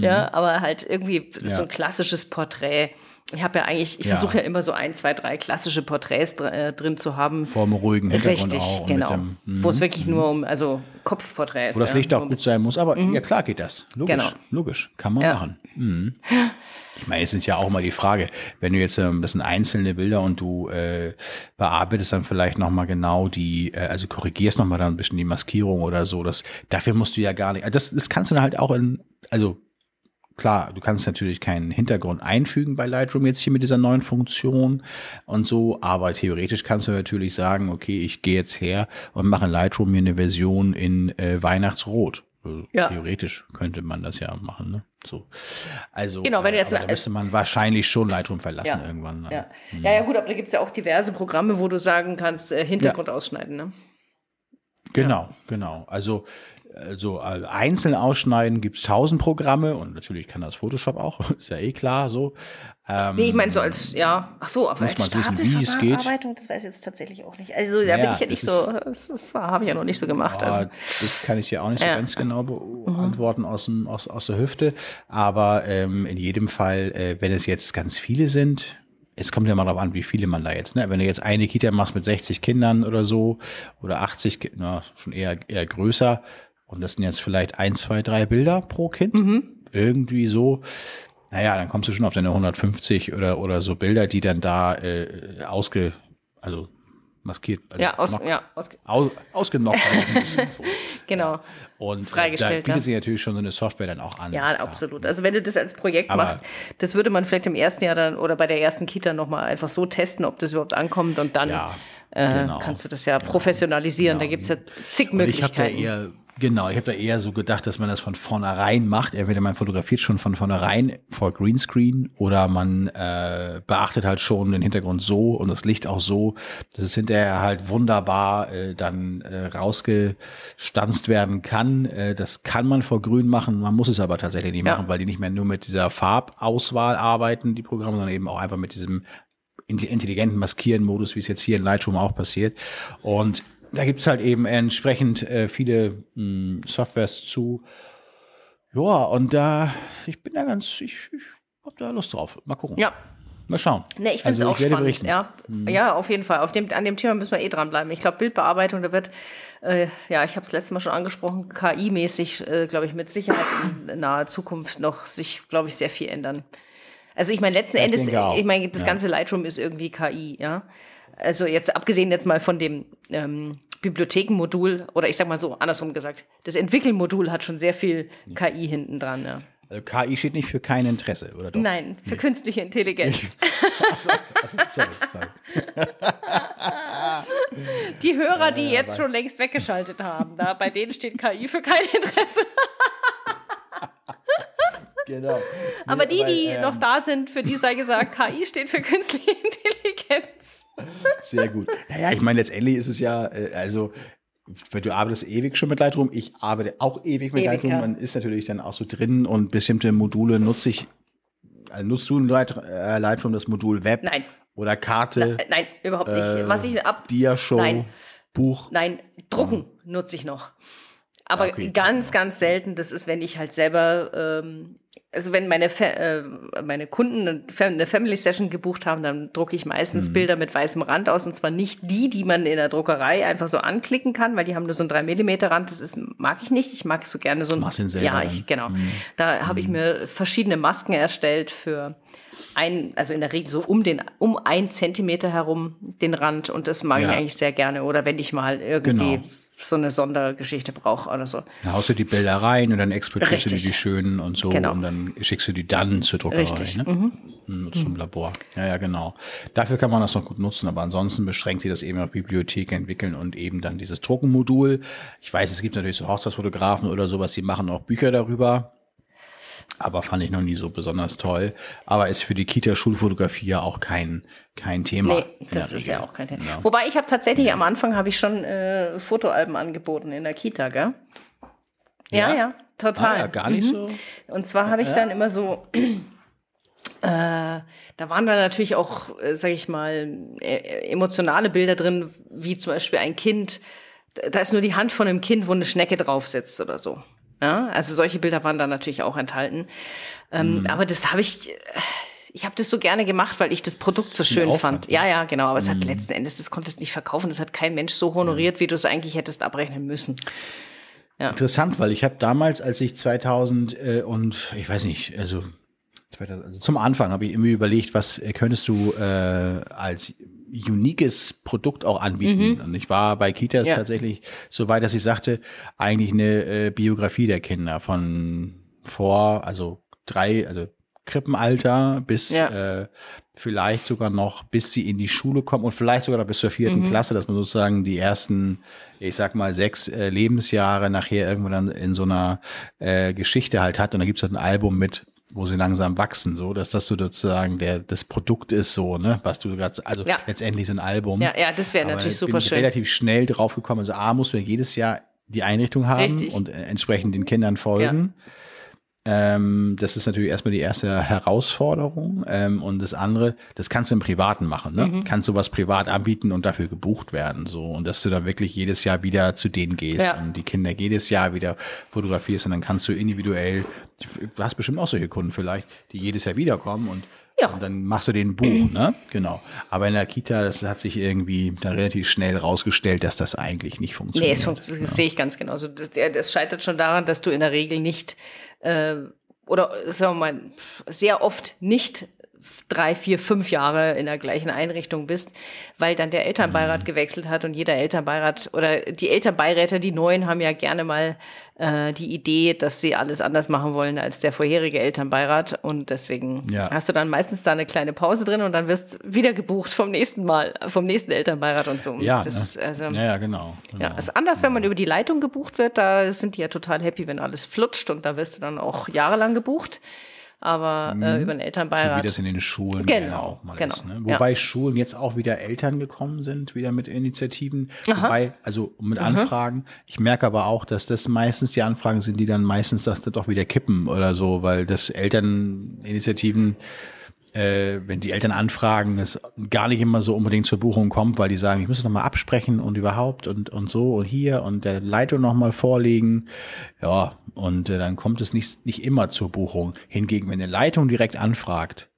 ja, aber halt irgendwie so ein klassisches Porträt. Ich habe ja eigentlich, ich Ja. versuche ja immer so ein, zwei, drei klassische Porträts dr äh, drin zu haben. Vor einem ruhigen Hintergrund Richtig, auch. genau. dem- mhm. Wo es wirklich nur um, also Kopfporträts. Wo das ja, Licht auch nur gut sein muss, aber ja klar geht das. Logisch, Genau. logisch, kann man Ja. machen. Mhm. Ich meine, es ist ja auch mal die Frage, wenn du jetzt, ähm, das sind einzelne Bilder und du äh, bearbeitest dann vielleicht nochmal genau die, äh, also korrigierst nochmal dann ein bisschen die Maskierung oder so, das, dafür musst du ja gar nicht, das, das kannst du dann halt auch in, also klar, du kannst natürlich keinen Hintergrund einfügen bei Lightroom jetzt hier mit dieser neuen Funktion und so, aber theoretisch kannst du natürlich sagen, okay, ich gehe jetzt her und mache in Lightroom mir eine Version in äh, Weihnachtsrot. Also Ja. Theoretisch könnte man das ja machen, ne? So. Also, Genau, wenn äh, jetzt da müsste man wahrscheinlich schon Lightroom verlassen Ja. irgendwann. ne? Ja. ja, ja, gut, aber da gibt's ja auch diverse Programme, wo du sagen kannst, äh, Hintergrund ausschneiden. Ne? Genau, genau. Also, also äh, einzeln ausschneiden gibt's tausend Programme und natürlich kann das Photoshop auch, ist ja eh klar so. Ähm, Nee, ich meine so als, ja, ach so, aber Muss als man wissen, wie es geht. Stapelverarbeitung, das weiß ich jetzt tatsächlich auch nicht. Also da Ja, bin ich ja nicht so, das, das habe ich ja noch nicht so gemacht. Ah, Also, das kann ich dir auch nicht so Ja. Mhm. ganz genau beantworten aus, dem, aus, aus der Hüfte. Aber ähm, in jedem Fall, äh, wenn es jetzt ganz viele sind, es kommt ja mal darauf an, wie viele man da jetzt, ne? Wenn du jetzt eine Kita machst mit 60 Kindern oder so oder 80, Ki- na, schon eher, eher größer und das sind jetzt vielleicht ein, zwei, drei Bilder pro Kind, Mhm. irgendwie so. Naja, dann kommst du schon auf deine 150 oder, oder so Bilder, die dann da äh, ausge, also maskiert. Also ja, aus, knock, ja ausge aus, ausgenockt. so. Genau. Und freigestellt, äh, da bietet ja. sich natürlich schon so eine Software dann auch an. Ja, absolut. Also wenn du das als Projekt Aber machst, das würde man vielleicht im ersten Jahr dann oder bei der ersten Kita nochmal einfach so testen, ob das überhaupt ankommt und dann ja, äh, genau. kannst du das ja genau. professionalisieren. Genau. Da gibt es ja zig Möglichkeiten. Ich habe da eher Genau, ich habe da eher so gedacht, dass man das von vornherein macht. Entweder man fotografiert schon von vornherein vor Greenscreen oder man äh, beachtet halt schon den Hintergrund so und das Licht auch so, dass es hinterher halt wunderbar äh, dann äh, rausgestanzt werden kann. Äh, das kann man vor Grün machen, man muss es aber tatsächlich nicht ja. machen, weil die nicht mehr nur mit dieser Farbauswahl arbeiten, die Programme, sondern eben auch einfach mit diesem intelligenten Maskieren-Modus, wie es jetzt hier in Lightroom auch passiert. Und da gibt's halt eben entsprechend äh, viele mh, hm, Softwares zu. Ja, und da, ich bin da ganz, ich, ich hab da Lust drauf. Mal gucken. Ja. Mal schauen. Ne, ich finde es also, auch spannend. Ja. Mhm. ja, auf jeden Fall. Auf dem, an dem Thema müssen wir eh dranbleiben. Ich glaube, Bildbearbeitung, da wird, äh, ja, ich habe es letztes Mal schon angesprochen, KI-mäßig, äh, glaube ich, mit Sicherheit in naher Zukunft noch sich, glaube ich, sehr viel ändern. Also ich meine, letzten ich Endes, ich meine, das ja. ganze Lightroom ist irgendwie KI, ja also jetzt abgesehen jetzt mal von dem ähm, Bibliothekenmodul oder ich sag mal so andersrum gesagt, das Entwickelmodul hat schon sehr viel KI hinten dran. Ja. Also KI steht nicht für kein Interesse, oder doch? Nein, für nee. künstliche Intelligenz. achso, achso, sorry, sorry. Die Hörer, die jetzt schon längst weggeschaltet haben, da, bei denen steht KI für kein Interesse. genau. Nee, aber die, die ähm, noch da sind, für die sei gesagt, KI steht für künstliche Intelligenz. Sehr gut. Naja, ich meine, letztendlich ist es ja, äh, also du arbeitest ewig schon mit Lightroom, ich arbeite auch ewig mit ewig, Lightroom. Ja. Man ist natürlich dann auch so drin und bestimmte Module nutze ich. Also nutzt du in äh, Lightroom das Modul Web? Nein. Oder Karte? Na, nein, überhaupt nicht. Äh, Was ich ab. Diashow, nein. Buch. Nein, drucken oh. nutze ich noch. Aber okay. ganz, ganz selten. Das ist, wenn ich halt selber ähm, also wenn meine, Fa äh, meine Kunden eine Family Session gebucht haben, dann drucke ich meistens mhm. Bilder mit weißem Rand aus und zwar nicht die, die man in der Druckerei einfach so anklicken kann, weil die haben nur so ein 3 Millimeter Rand. Das ist, mag ich nicht. Ich mag so gerne so ein. Machst selber ja, ich, genau. Mhm. Da habe ich mhm. mir verschiedene Masken erstellt für ein, also in der Regel so um den, um ein Zentimeter herum den Rand und das mag ja. ich eigentlich sehr gerne. Oder wenn ich mal irgendwie genau so eine Sondergeschichte brauche oder so. Dann haust du die Bilder rein und dann exportierst du die schönen und so genau. und dann schickst du die dann zur Druckerei, Richtig. Ne? Mhm. mhm. Zum mhm. Labor. Ja, ja, genau. Dafür kann man das noch gut nutzen, aber ansonsten beschränkt sie das eben auf Bibliothek entwickeln und eben dann dieses Druckenmodul. Ich weiß, es gibt natürlich so Hochzeitsfotografen oder sowas, die machen auch Bücher darüber aber fand ich noch nie so besonders toll. Aber ist für die Kita-Schulfotografie ja auch kein, kein Thema. Nee, das ist Regel. ja auch kein Thema. Ja. Wobei ich habe tatsächlich ja. am Anfang habe ich schon äh, Fotoalben angeboten in der Kita, gell? Ja, ja, ja total. Ah, ja, gar nicht mhm. so. Und zwar habe ich dann immer so, äh, da waren dann natürlich auch, äh, sag ich mal, äh, emotionale Bilder drin, wie zum Beispiel ein Kind, da ist nur die Hand von einem Kind, wo eine Schnecke drauf sitzt oder so. Ja, also solche Bilder waren da natürlich auch enthalten. Ähm, mhm. Aber das habe ich, ich habe das so gerne gemacht, weil ich das Produkt so schön Aufwand, fand. Ja, ja, genau. Aber es hat mhm. letzten Endes, das konntest du nicht verkaufen. Das hat kein Mensch so honoriert, wie du es eigentlich hättest abrechnen müssen. Ja. Interessant, weil ich habe damals, als ich 2000 äh, und ich weiß nicht, also, 2000, also zum Anfang habe ich immer überlegt, was könntest du äh, als uniques Produkt auch anbieten. Mhm. Und ich war bei Kitas ja. tatsächlich so weit, dass ich sagte, eigentlich eine äh, Biografie der Kinder von vor, also drei, also Krippenalter bis ja. äh, vielleicht sogar noch, bis sie in die Schule kommen und vielleicht sogar noch bis zur vierten mhm. Klasse, dass man sozusagen die ersten, ich sag mal, sechs äh, Lebensjahre nachher irgendwo dann in so einer äh, Geschichte halt hat. Und da gibt's halt ein Album mit wo sie langsam wachsen, so, dass das so sozusagen der, das Produkt ist, so, ne, was du gerade, also ja. letztendlich so ein Album. Ja, ja, das wäre natürlich super bin ich schön. relativ schnell drauf gekommen, also A, musst du ja jedes Jahr die Einrichtung haben Richtig. und äh, entsprechend den Kindern folgen. Ja. Ähm, das ist natürlich erstmal die erste Herausforderung. Ähm, und das andere, das kannst du im Privaten machen. Ne? Mhm. Kannst du was privat anbieten und dafür gebucht werden. So Und dass du dann wirklich jedes Jahr wieder zu denen gehst ja. und die Kinder jedes Jahr wieder fotografierst und dann kannst du individuell, du hast bestimmt auch solche Kunden vielleicht, die jedes Jahr wiederkommen und ja. Und dann machst du den Buch, ne? Genau. Aber in der Kita, das hat sich irgendwie dann relativ schnell rausgestellt, dass das eigentlich nicht funktioniert. Nee, es funktioniert, das ja. sehe ich ganz genauso. Das, das scheitert schon daran, dass du in der Regel nicht äh, oder sagen wir mal, sehr oft nicht drei, vier, fünf Jahre in der gleichen Einrichtung bist, weil dann der Elternbeirat mhm. gewechselt hat und jeder Elternbeirat oder die Elternbeiräte, die neuen, haben ja gerne mal äh, die Idee, dass sie alles anders machen wollen als der vorherige Elternbeirat und deswegen ja. hast du dann meistens da eine kleine Pause drin und dann wirst wieder gebucht vom nächsten Mal, vom nächsten Elternbeirat und so. Ja, das, ne? also, ja, ja, genau, genau. Ja, ist anders, wenn man über die Leitung gebucht wird, da sind die ja total happy, wenn alles flutscht und da wirst du dann auch jahrelang gebucht aber mhm. äh, über den Elternbeirat. So wie das in den Schulen genau, auch mal genau, ist. Ne? Wobei ja. Schulen jetzt auch wieder Eltern gekommen sind, wieder mit Initiativen, Aha. wobei, also mit mhm. Anfragen. Ich merke aber auch, dass das meistens die Anfragen sind, die dann meistens doch wieder kippen oder so, weil das Elterninitiativen äh, wenn die Eltern anfragen, es gar nicht immer so unbedingt zur Buchung kommt, weil die sagen, ich muss es nochmal absprechen und überhaupt und, und so und hier und der Leitung nochmal vorlegen. Ja, und äh, dann kommt es nicht, nicht immer zur Buchung. Hingegen, wenn eine Leitung direkt anfragt,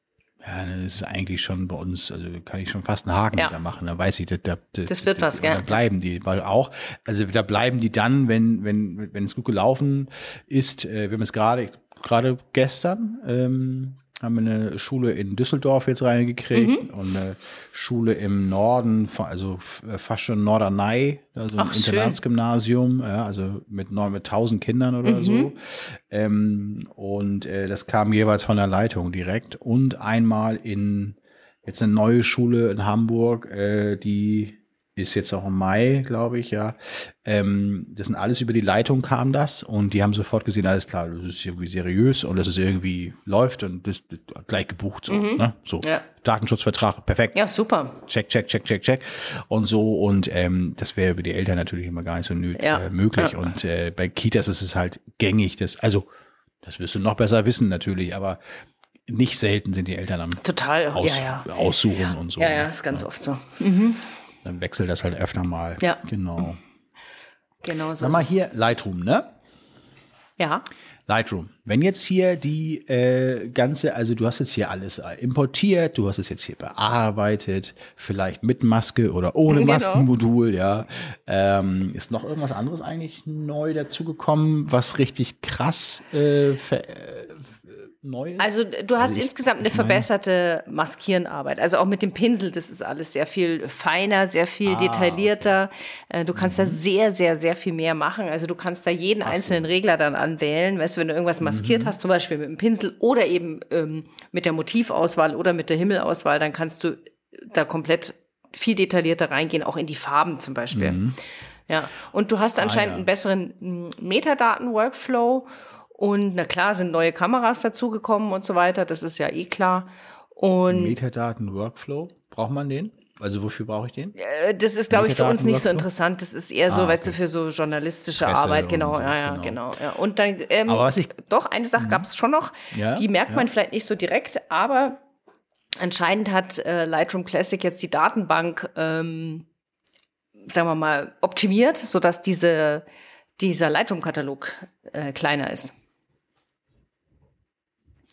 ja, das ist eigentlich schon bei uns, also kann ich schon fast einen Haken ja. da machen. Da weiß ich, da, da, das wird da, was, gell? Da bleiben die, weil auch, also da bleiben die dann, wenn wenn wenn es gut gelaufen ist. Äh, wir haben es gerade gerade gestern ähm, haben wir eine Schule in Düsseldorf jetzt reingekriegt mhm. und eine Schule im Norden, also äh, fast schon Norderney, also ein Internatsgymnasium, ja, also mit, mit 1000 Kindern oder mhm. so. Ähm, und äh, das kam jeweils von der Leitung direkt und einmal in jetzt eine neue Schule in Hamburg, äh, die ist jetzt auch im Mai, glaube ich, ja. Ähm, das sind alles über die Leitung kam das und die haben sofort gesehen, alles klar, das ist irgendwie seriös und das ist irgendwie läuft und das, das gleich gebucht so, mhm. ne? So. Ja. Datenschutzvertrag, perfekt. Ja, super. Check, check, check, check, check. Und so, und ähm, das wäre über die Eltern natürlich immer gar nicht so nötig, ja. äh, möglich. Ja. Und äh, bei Kitas ist es halt gängig, das, also das wirst du noch besser wissen natürlich, aber nicht selten sind die Eltern am Total, Aus, ja, ja. Aussuchen und so. Ja, ja, ist ganz oft so. Mhm dann wechselt das halt öfter mal. Ja. Genau. Genau so. Sag mal hier Lightroom, ne? Ja. Lightroom. Wenn jetzt hier die äh, ganze, also du hast jetzt hier alles äh, importiert, du hast es jetzt hier bearbeitet, vielleicht mit Maske oder ohne genau. Maskenmodul, ja. Ähm, ist noch irgendwas anderes eigentlich neu dazugekommen, was richtig krass äh, ver, äh, Neues? Also du hast also insgesamt eine verbesserte Maskierenarbeit. Also auch mit dem Pinsel, das ist alles sehr viel feiner, sehr viel ah, detaillierter. Okay. Äh, du kannst mhm. da sehr, sehr, sehr viel mehr machen. Also du kannst da jeden Ach einzelnen so. Regler dann anwählen. Weißt du, wenn du irgendwas maskiert mhm. hast, zum Beispiel mit dem Pinsel oder eben ähm, mit der Motivauswahl oder mit der Himmelauswahl, dann kannst du da komplett viel detaillierter reingehen, auch in die Farben zum Beispiel. Mhm. Ja, und du hast anscheinend ah, ja. einen besseren Metadaten-Workflow und na klar sind neue Kameras dazugekommen und so weiter, das ist ja eh klar. Und Metadaten-Workflow, braucht man den? Also wofür brauche ich den? Äh, das ist, glaube ich, für uns nicht so interessant. Das ist eher so, ah, okay. weißt du, für so journalistische Presse Arbeit. Genau, ja, ja, genau. genau. ja. Und dann, ähm, aber was ich, doch, eine Sache mhm. gab es schon noch. Ja, die merkt ja. man vielleicht nicht so direkt, aber anscheinend hat äh, Lightroom Classic jetzt die Datenbank, ähm, sagen wir mal, optimiert, sodass diese, dieser Lightroom-Katalog äh, kleiner ist.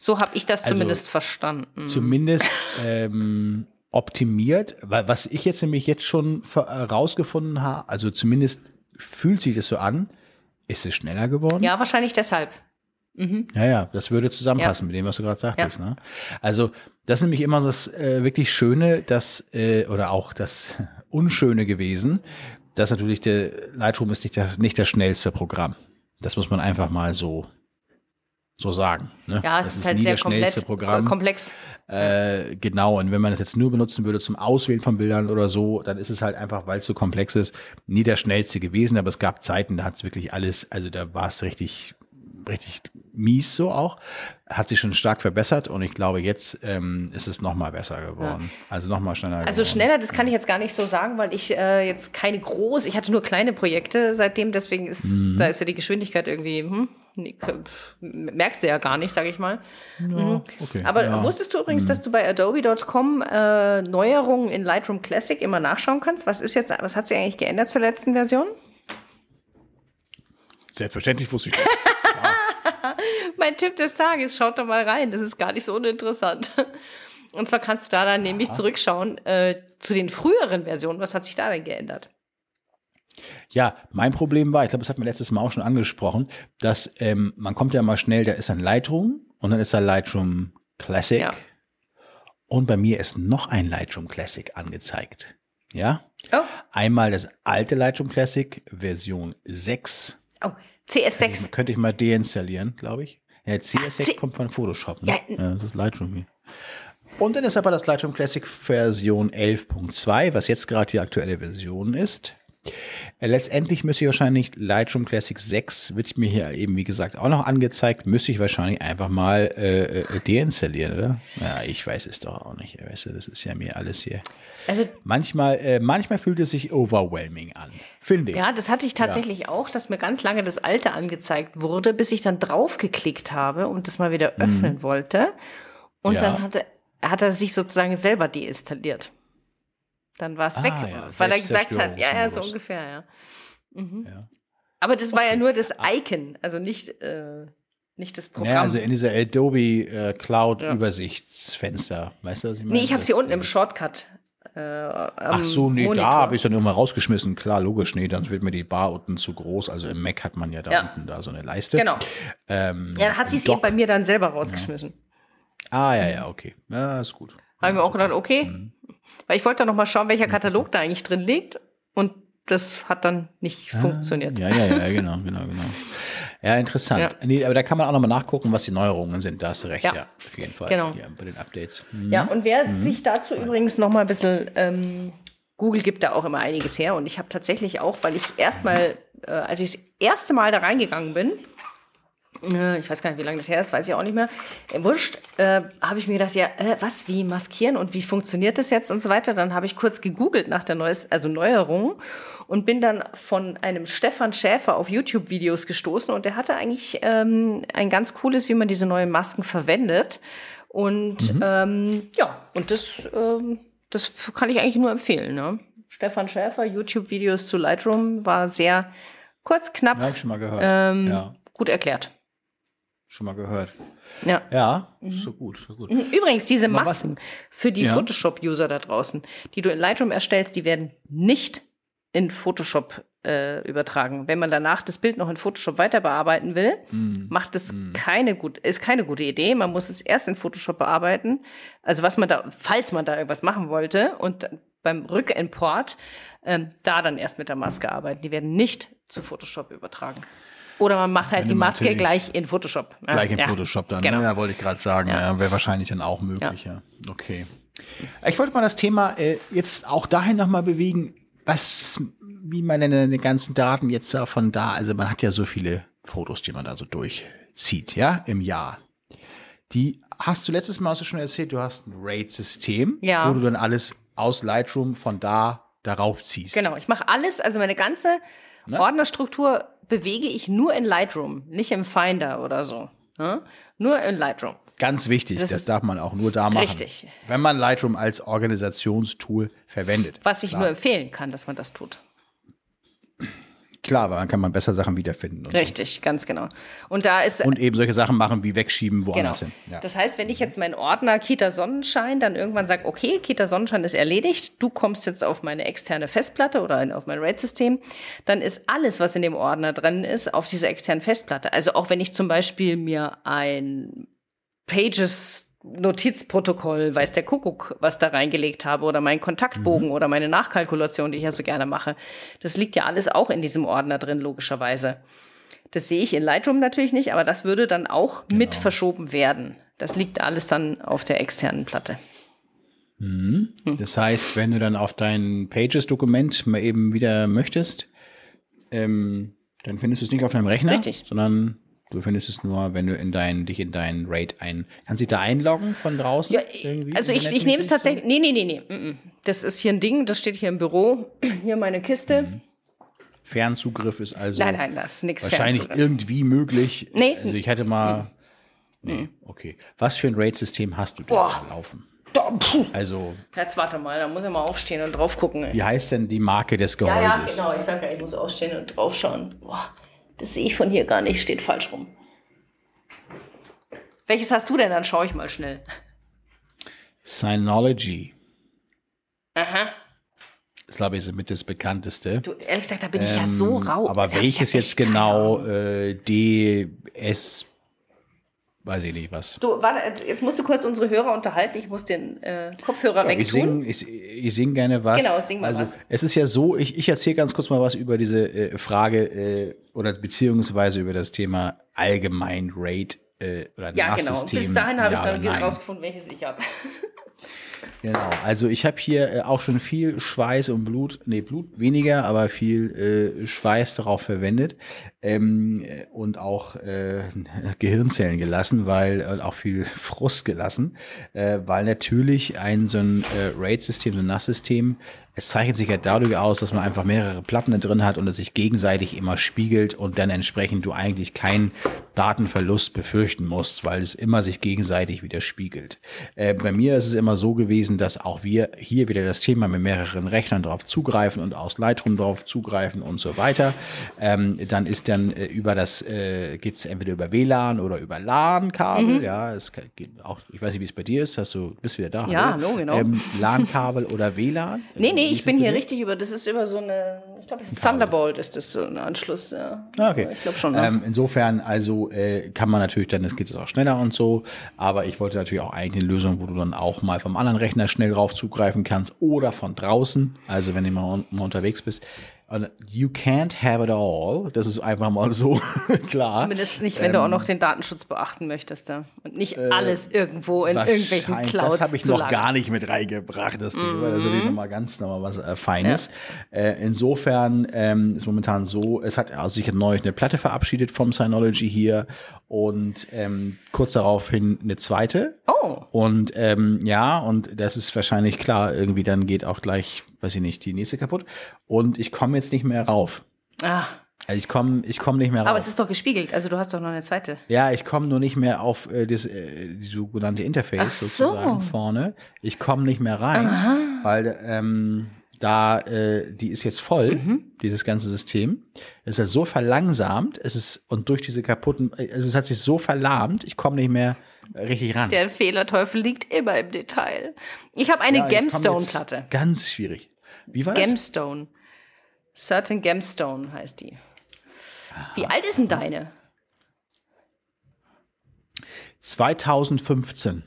So habe ich das also, zumindest verstanden. Zumindest ähm, optimiert, weil was ich jetzt nämlich jetzt schon herausgefunden äh, habe, also zumindest fühlt sich das so an, ist es schneller geworden? Ja, wahrscheinlich deshalb. Mhm. Ja, ja, das würde zusammenpassen ja. mit dem, was du gerade sagtest. Ja. Ne? Also das ist nämlich immer das äh, wirklich Schöne, dass äh, oder auch das Unschöne gewesen, dass natürlich der Lightroom ist nicht, der, nicht das schnellste Programm. Das muss man einfach mal so so sagen. Ne? Ja, es das ist, halt sehr komplett, Programm. komplex. Äh, genau, und wenn man das jetzt nur benutzen würde zum Auswählen von Bildern oder so, dann ist es halt einfach, weil es so komplex ist, nie der schnellste gewesen. Aber es gab Zeiten, da hat es wirklich alles, also da war es richtig richtig mies so auch. Hat sich schon stark verbessert und ich glaube, jetzt ähm, ist es noch mal besser geworden. Ja. Also noch mal schneller. Also geworden. schneller, das kann ich jetzt gar nicht so sagen, weil ich äh, jetzt keine groß, ich hatte nur kleine Projekte seitdem, deswegen ist, mhm. da ist ja die Geschwindigkeit irgendwie, hm, merkst du ja gar nicht, sage ich mal. Ja, mhm. okay, Aber ja. wusstest du übrigens, mhm. dass du bei Adobe.com äh, Neuerungen in Lightroom Classic immer nachschauen kannst? Was ist jetzt, was hat sich eigentlich geändert zur letzten Version? Selbstverständlich wusste ich das. mein Tipp des Tages, schaut da mal rein, das ist gar nicht so uninteressant. Und zwar kannst du da dann nämlich Aha. zurückschauen äh, zu den früheren Versionen. Was hat sich da denn geändert? Ja, mein Problem war, ich glaube, das hat man letztes Mal auch schon angesprochen, dass ähm, man kommt ja mal schnell, da ist ein Lightroom und dann ist da Lightroom Classic. Ja. Und bei mir ist noch ein Lightroom Classic angezeigt. Ja? Oh. Einmal das alte Lightroom Classic, Version 6. Oh, CS6. Könnte ich mal deinstallieren, glaube ich. Ja, CS6 C kommt von Photoshop. Ja. Ne? Ja, das ist Lightroom hier. Und dann ist aber das Lightroom Classic Version 11.2, was jetzt gerade die aktuelle Version ist. Äh, Letztendlich müsste ich wahrscheinlich Lightroom Classic 6, wird mir hier eben wie gesagt auch noch angezeigt, müsste ich wahrscheinlich einfach mal äh, äh, deinstallieren, oder? Ja, ich weiß es doch auch nicht. Weißt du, das ist ja mir alles hier. Also Manchmal, äh, manchmal fühlt es sich overwhelming an, finde ich. Ja, das hatte ich tatsächlich auch, dass mir ganz lange das alte angezeigt wurde, bis ich dann draufgeklickt habe und das mal wieder öffnen wollte. Und Mhm. Ja. dann hatte, hat er sich sozusagen selber deinstalliert. Dann war es Ah, weg, ja, weil er gesagt hat, ja, ja, so ungefähr, ja. Mhm. Ja. Aber das war ja nur das Icon, also nicht, äh, nicht das Programm. Naja, also in dieser Adobe äh, Cloud Übersichtsfenster, weißt du, was ich meine? nee, ich habe sie unten im Shortcut. Äh, Ach so, nee, Monitor. da habe ich dann irgendwann rausgeschmissen. Klar, logisch, nee, dann wird mir die Bar unten zu groß. Also im Mac hat man ja da Ja. unten da so eine Leiste. Genau. Ähm, Ja, dann hat sie es eben bei mir dann selber rausgeschmissen. Ah, ja, ja, okay. Ja, ist gut. Habe ich mir auch gedacht, okay. Mhm. Weil ich wollte dann noch mal schauen, welcher Katalog da eigentlich drin liegt. Und das hat dann nicht funktioniert. Ah, Ja, ja, ja, genau, genau, genau. Ja, interessant. Ja. Nee, aber da kann man auch nochmal nachgucken, was die Neuerungen sind. Da hast du recht, ja, Ja. auf jeden Fall. Genau. Ja, bei den Updates. Hm. Ja, und wer sich dazu übrigens noch mal ein bisschen, ähm, Google gibt da auch immer einiges her. Und ich habe tatsächlich auch, weil ich erstmal, äh, als ich das erste Mal da reingegangen bin, ich weiß gar nicht, wie lange das her ist, weiß ich auch nicht mehr, äh, wurscht, äh, habe ich mir gedacht, ja, äh, was, wie maskieren und wie funktioniert das jetzt und so weiter. Dann habe ich kurz gegoogelt nach der Neues, also Neuerung und bin dann von einem Stefan Schäfer auf YouTube-Videos gestoßen und der hatte eigentlich ähm, ein ganz cooles, wie man diese neuen Masken verwendet. Und ähm, ja, und das, ähm, das kann ich eigentlich nur empfehlen. Ne? Stefan Schäfer, YouTube-Videos zu Lightroom, war sehr kurz, knapp, hab ich schon mal gehört. ähm, ja, gut erklärt. Schon mal gehört. Ja. Ja, so gut, so gut. Übrigens, diese Masken für die Ja. Photoshop-User da draußen, die du in Lightroom erstellst, die werden nicht in Photoshop äh, übertragen. Wenn man danach das Bild noch in Photoshop weiter bearbeiten will, Mhm. macht es keine gut, ist keine gute Idee. Man muss es erst in Photoshop bearbeiten. Also was man da, falls man da irgendwas machen wollte und beim Rückimport ähm, da dann erst mit der Maske arbeiten. Die werden nicht zu Photoshop übertragen. Oder man macht halt die Maske gleich in Photoshop. Ja, Gleich in ja. Photoshop dann. Genau. Ne? Ja, wollte ich gerade sagen. Ja. Wäre wahrscheinlich dann auch möglich, ja. Okay. Ich wollte mal das Thema äh, jetzt auch dahin nochmal bewegen, was, wie man denn die ganzen Daten jetzt da von da, also man hat ja so viele Fotos, die man da so durchzieht, ja, im Jahr. Die hast du letztes Mal hast du schon erzählt, du hast ein RAID-System, Ja. wo du dann alles aus Lightroom von da darauf ziehst. Genau, ich mache alles, also meine ganze Ne? Ordnerstruktur bewege ich nur in Lightroom, nicht im Finder oder so. Ja? Nur in Lightroom. Ganz wichtig, Das das, darf man auch nur da machen. richtig. Wenn man Lightroom als Organisationstool verwendet. Was ich Klar. nur empfehlen kann, dass man das tut. Klar, weil dann kann man besser Sachen wiederfinden. Richtig, ganz genau. Und da ist so. und eben solche Sachen machen wie wegschieben genau. woanders hin. Ja. Das heißt, wenn ich jetzt meinen Ordner Kita Sonnenschein dann irgendwann sage, okay, Kita Sonnenschein ist erledigt, du kommst jetzt auf meine externe Festplatte oder auf mein RAID-System, dann ist alles, was in dem Ordner drin ist, auf dieser externen Festplatte. Also auch wenn ich zum Beispiel mir ein Pages Notizprotokoll, weiß der Kuckuck, was da reingelegt habe oder mein Kontaktbogen Mhm. oder meine Nachkalkulation, die ich ja so gerne mache. Das liegt ja alles auch in diesem Ordner drin, logischerweise. Das sehe ich in Lightroom natürlich nicht, aber das würde dann auch Genau. mit verschoben werden. Das liegt alles dann auf der externen Platte. Das heißt, wenn du dann auf dein Pages-Dokument mal eben wieder möchtest, ähm, dann findest du es nicht auf deinem Rechner, Richtig. sondern du findest es nur, wenn du in dein, dich in dein RAID ein. Kannst du dich da einloggen von draußen? Ja, also ich, ich nehme es tatsächlich. Nee, nee, nee, nee. mm, mm. Das ist hier ein Ding, das steht hier im Büro. Hier meine Kiste. so? Fernzugriff ist also Nein, nein, das ist nichts wahrscheinlich Fernzugriff. irgendwie möglich. Nee. Also ich hatte mal. Nee, okay. Was für ein RAID-System hast du denn Boah. da laufen? Da. Also, Jetzt warte mal, da muss ich mal aufstehen und drauf gucken. ey. wie heißt denn die Marke des Ja, Gehäuses? ja, genau. Ich sag ja, ich muss aufstehen und draufschauen. Boah, das sehe ich von hier gar nicht, steht falsch rum. Welches hast du denn? Dann schaue ich mal schnell. Synology. Aha. Das glaube ich ist mit das bekannteste. Du, ehrlich gesagt, da bin ich ja so rau. Ähm, Aber Da ich welches ja jetzt genau äh, DS weiß ich nicht was. Du, warte, jetzt musst du kurz unsere Hörer unterhalten. Ich muss den äh, Kopfhörer ja, weg ich sing, ich, ich sing gerne was. Genau, sing mal also, was. Es ist ja so, ich, ich erzähle ganz kurz mal was über diese äh, Frage äh, oder beziehungsweise über das Thema allgemein Rate äh, oder Ja, genau. Bis dahin habe ja ich dann herausgefunden, welches ich habe. Genau, also ich habe hier äh, auch schon viel Schweiß und Blut, nee, Blut weniger, aber viel äh, Schweiß darauf verwendet ähm, und auch äh, Gehirnzellen gelassen, weil äh, auch viel Frust gelassen, äh, weil natürlich ein so ein äh, RAID-System, so ein NAS-System es zeichnet sich ja dadurch aus, dass man einfach mehrere Platten da drin hat und es sich gegenseitig immer spiegelt und dann entsprechend du eigentlich keinen Datenverlust befürchten musst, weil es immer sich gegenseitig wieder spiegelt. Äh, bei mir ist es immer so gewesen, dass auch wir hier wieder das Thema mit mehreren Rechnern drauf zugreifen und aus Lightroom drauf zugreifen und so weiter. Ähm, dann ist dann äh, über das, äh, geht es entweder über WLAN oder über LAN-Kabel. Mhm. Ja, es geht auch, ich weiß nicht, wie es bei dir ist. Hast du, bist wieder da? Ja, hallo, genau. Ähm, LAN-Kabel oder WLAN? Nee, nee, ich bin hier richtig über, das ist über so eine, ich glaube, Thunderbolt ist das so ein Anschluss. Ja. Ah, okay. Ich glaube schon. Ja. Ähm, insofern, also äh, kann man natürlich dann, das geht es auch schneller und so, aber ich wollte natürlich auch eigentlich eine Lösung, wo du dann auch mal vom anderen Rechner schnell drauf zugreifen kannst oder von draußen, also wenn du mal, mal unterwegs bist. You can't have it all. Das ist einfach mal so klar. Zumindest nicht, wenn ähm, du auch noch den Datenschutz beachten möchtest. Ja. Und nicht äh, alles irgendwo in irgendwelchen Clouds. Das habe ich noch lang. gar nicht mit reingebracht, das Thema. Mhm. Das ist nochmal ganz nochmal was äh, Feines. Ja. Äh, insofern ähm, ist momentan so, es hat also ich habe neulich eine Platte verabschiedet vom Synology hier und ähm, kurz daraufhin eine zweite. Oh. Und ähm, ja, und das ist wahrscheinlich klar, irgendwie dann geht auch gleich, weiß ich nicht, die nächste kaputt. Und ich komme jetzt nicht mehr rauf. Ah. Also ich komme ich komm nicht mehr rauf. Aber es ist doch gespiegelt, also du hast doch noch eine zweite. Ja, ich komme nur nicht mehr auf äh, das äh, die sogenannte Interface Ach sozusagen vorne. Ich komme nicht mehr rein, Aha. weil ähm, da äh, die ist jetzt voll, mhm. dieses ganze System. Es ist ja so verlangsamt, es ist und durch diese kaputten, äh, es hat sich so verlahmt, ich komme nicht mehr richtig ran. Der Fehlerteufel liegt immer im Detail. Ich habe eine ja, Gemstone-Platte. Ganz schwierig. Wie war das? Gemstone. Certain Gemstone heißt die. Wie alt ist denn deine? 2015.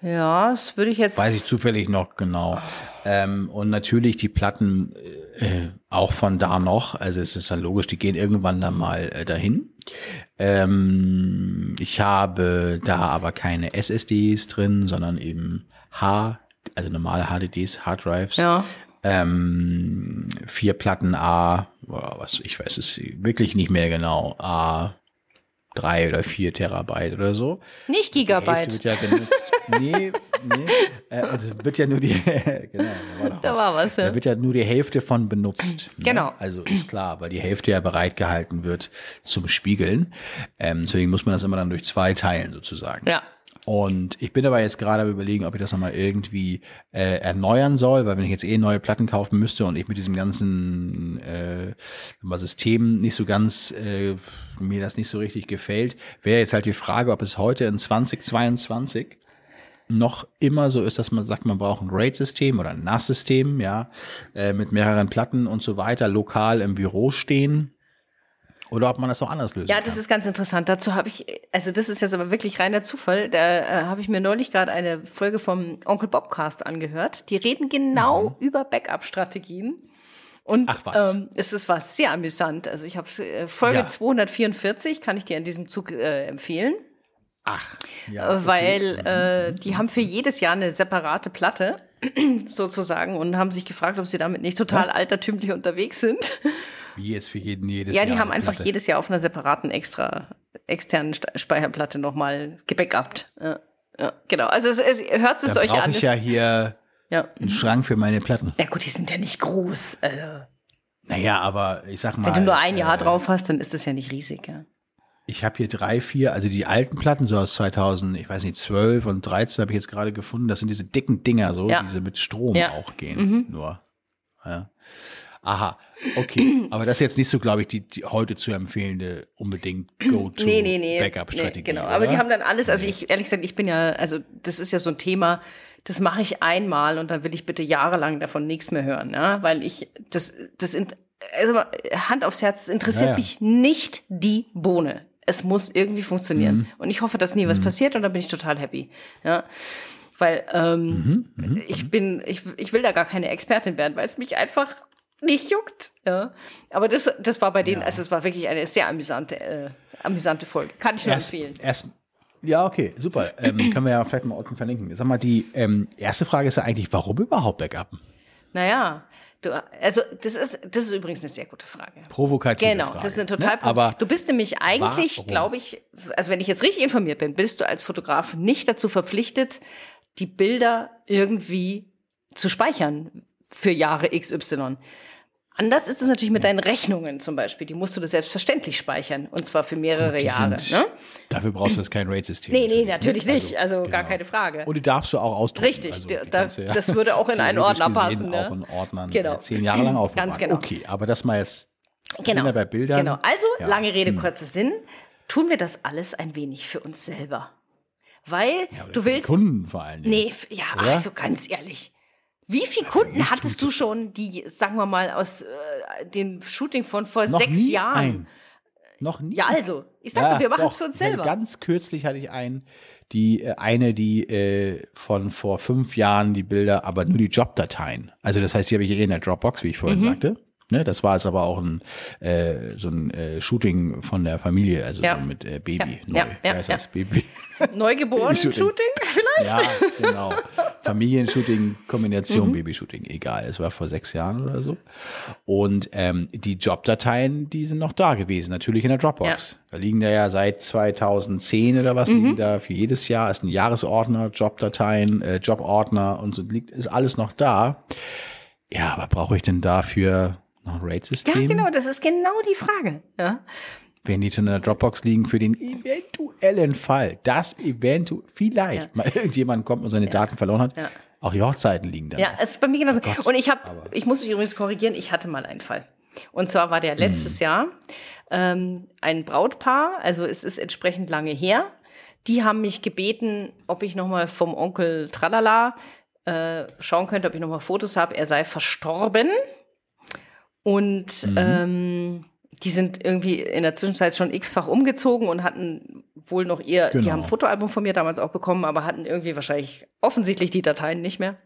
Ja, das würde ich jetzt. Weiß ich zufällig noch genau. Ähm, und natürlich die Platten äh, auch von da noch. Also es ist dann logisch, die gehen irgendwann dann mal äh, dahin. Ähm, ich habe da aber keine SSDs drin, sondern eben H, also normale HDDs, Hard Drives. Ja. Ähm, vier Platten A, was ich weiß es wirklich nicht mehr genau. A drei oder vier Terabyte oder so. Nicht Gigabyte. Die wird ja genutzt. nee, nee. Äh, das wird ja nur die, genau, da war, da was. war was. Ja. Da wird ja nur die Hälfte von benutzt. Ne? Genau. Also ist klar, weil die Hälfte ja bereitgehalten wird zum Spiegeln. Ähm, deswegen muss man das immer dann durch zwei teilen sozusagen. Ja. Und ich bin aber jetzt gerade am überlegen, ob ich das nochmal irgendwie äh, erneuern soll, weil wenn ich jetzt eh neue Platten kaufen müsste und ich mit diesem ganzen äh, System nicht so ganz, äh, mir das nicht so richtig gefällt, wäre jetzt halt die Frage, ob es heute in 2022 noch immer so ist, dass man sagt, man braucht ein RAID-System oder ein NAS-System, ja, äh, mit mehreren Platten und so weiter, lokal im Büro stehen oder ob man das auch anders lösen Ja, das kann. ist ganz interessant. Dazu habe ich, also das ist jetzt aber wirklich reiner Zufall. Da äh, habe ich mir neulich gerade eine Folge vom Onkel Bobcast angehört. Die reden genau mhm. über Backup-Strategien. Und Ach, was. Ähm, es ist was sehr amüsant. Also ich habe äh, Folge ja. 244, kann ich dir in diesem Zug äh, empfehlen. Ach, ja. Äh, weil äh, die haben für jedes Jahr eine separate Platte sozusagen und haben sich gefragt, ob sie damit nicht total ja? altertümlich unterwegs sind. Wie jetzt für jeden jedes Jahr? Ja, die haben einfach Platte. jedes Jahr auf einer separaten extra externen Speicherplatte nochmal gebackupt. Ja, ja, genau. Also es, es, hört es da euch an. ich ja hier ja. einen Schrank für meine Platten. Ja gut, die sind ja nicht groß. Also, naja, aber ich sag mal. Wenn du nur ein Jahr äh, drauf hast, dann ist das ja nicht riesig, ja. Ich habe hier drei, vier, also die alten Platten so aus 2000, ich weiß nicht, 12 und 13 habe ich jetzt gerade gefunden. Das sind diese dicken Dinger so, ja. diese mit Strom auch gehen. Mhm. Nur. Ja. Aha, okay. Aber das ist jetzt nicht so, glaube ich, die, die, heute zu empfehlende unbedingt Go-to nee, nee, nee, Backup-Strategie. Genau, oder? aber die haben dann alles, also ich, ehrlich gesagt, ich bin ja, also das ist ja so ein Thema, das mache ich einmal und dann will ich bitte jahrelang davon nichts mehr hören, ja, weil ich, das, das, also Hand aufs Herz, es interessiert ja, ja. mich nicht die Bohne. es muss irgendwie funktionieren. Mhm. Und ich hoffe, dass nie was mhm. passiert und da bin ich total happy. Ja. Weil ähm, mhm. mhm. ich bin, ich, ich will da gar keine Expertin werden, weil es mich einfach nicht juckt. Ja. Aber das, das war bei denen, ja. also es war wirklich eine sehr amüsante, äh, amüsante Folge. Kann ich nur erst, empfehlen. Erst, ja, okay, super. Ähm, können wir ja vielleicht mal unten verlinken. Sag mal, die ähm, erste Frage ist ja eigentlich, warum überhaupt Backup? Naja, Du, also das ist, das ist übrigens eine sehr gute Frage. Provokative genau, Frage. Genau, das ist eine total. Ne? Aber du bist nämlich eigentlich, glaube ich, also wenn ich jetzt richtig informiert bin, bist du als Fotograf nicht dazu verpflichtet, die Bilder irgendwie zu speichern für Jahre XY. Anders ist es natürlich mit deinen Rechnungen zum Beispiel. Die musst du das selbstverständlich speichern. Und zwar für mehrere Jahre. Ne? Dafür brauchst du jetzt kein Rate-System. Nee, nee, natürlich also, nicht. Also genau. gar keine Frage. Und die darfst du auch ausdrucken. Richtig. Also, da, ja das würde auch in einen Ordner passen. Ne? Auch in Ordnern genau. zehn Jahre lang aufbewahren. Ganz genau. Okay, aber das mal jetzt genau. bei Bildern. Genau. Also, ja. lange Rede, hm. kurzer Sinn. Tun wir das alles ein wenig für uns selber. Weil ja, du willst. Kunden vor allem. Nee, ja, oder? also ganz ehrlich. Wie viele Kunden hattest du schon, die, sagen wir mal, aus äh, dem Shooting von vor Noch sechs nie Jahren? Ein. Noch nie. Ja, also, ich sagte, ja, wir machen es für uns selber. Ganz kürzlich hatte ich einen, die äh, eine, die äh, von vor fünf Jahren die Bilder, aber nur die Jobdateien. Also das heißt, die habe ich eh in der Dropbox, wie ich vorhin mhm. sagte. Ne, das war es aber auch ein äh, so ein äh, Shooting von der Familie, also ja. so mit äh, Baby ja. neu. Ja, ja, ja. Baby. Neugeboren Shooting vielleicht? Ja, genau. Familienshooting, Kombination mhm. Babyshooting, egal. Es war vor sechs Jahren oder so. Und ähm, die Jobdateien, die sind noch da gewesen, natürlich in der Dropbox. Ja. Da liegen da ja seit 2010 oder was, mhm. liegen da für jedes Jahr, ist ein Jahresordner, Jobdateien, äh, Jobordner und so liegt, ist alles noch da. Ja, aber brauche ich denn dafür noch ein RAID-System? Ja, genau, das ist genau die Frage. Ja. Wenn die in der Dropbox liegen für den eventuellen Fall, dass eventuell vielleicht ja. mal irgendjemand kommt und seine ja. Daten verloren hat, ja. auch die Hochzeiten liegen da. Ja, es ist bei mir genauso. Oh und ich habe, ich muss mich übrigens korrigieren, ich hatte mal einen Fall. Und zwar war der letztes hm. Jahr ähm, ein Brautpaar, also es ist entsprechend lange her. Die haben mich gebeten, ob ich nochmal vom Onkel Tralala äh, schauen könnte, ob ich nochmal Fotos habe. Er sei verstorben. Und mhm. ähm, die sind irgendwie in der Zwischenzeit schon x-fach umgezogen und hatten wohl noch ihr, genau. die haben ein Fotoalbum von mir damals auch bekommen, aber hatten irgendwie wahrscheinlich offensichtlich die Dateien nicht mehr.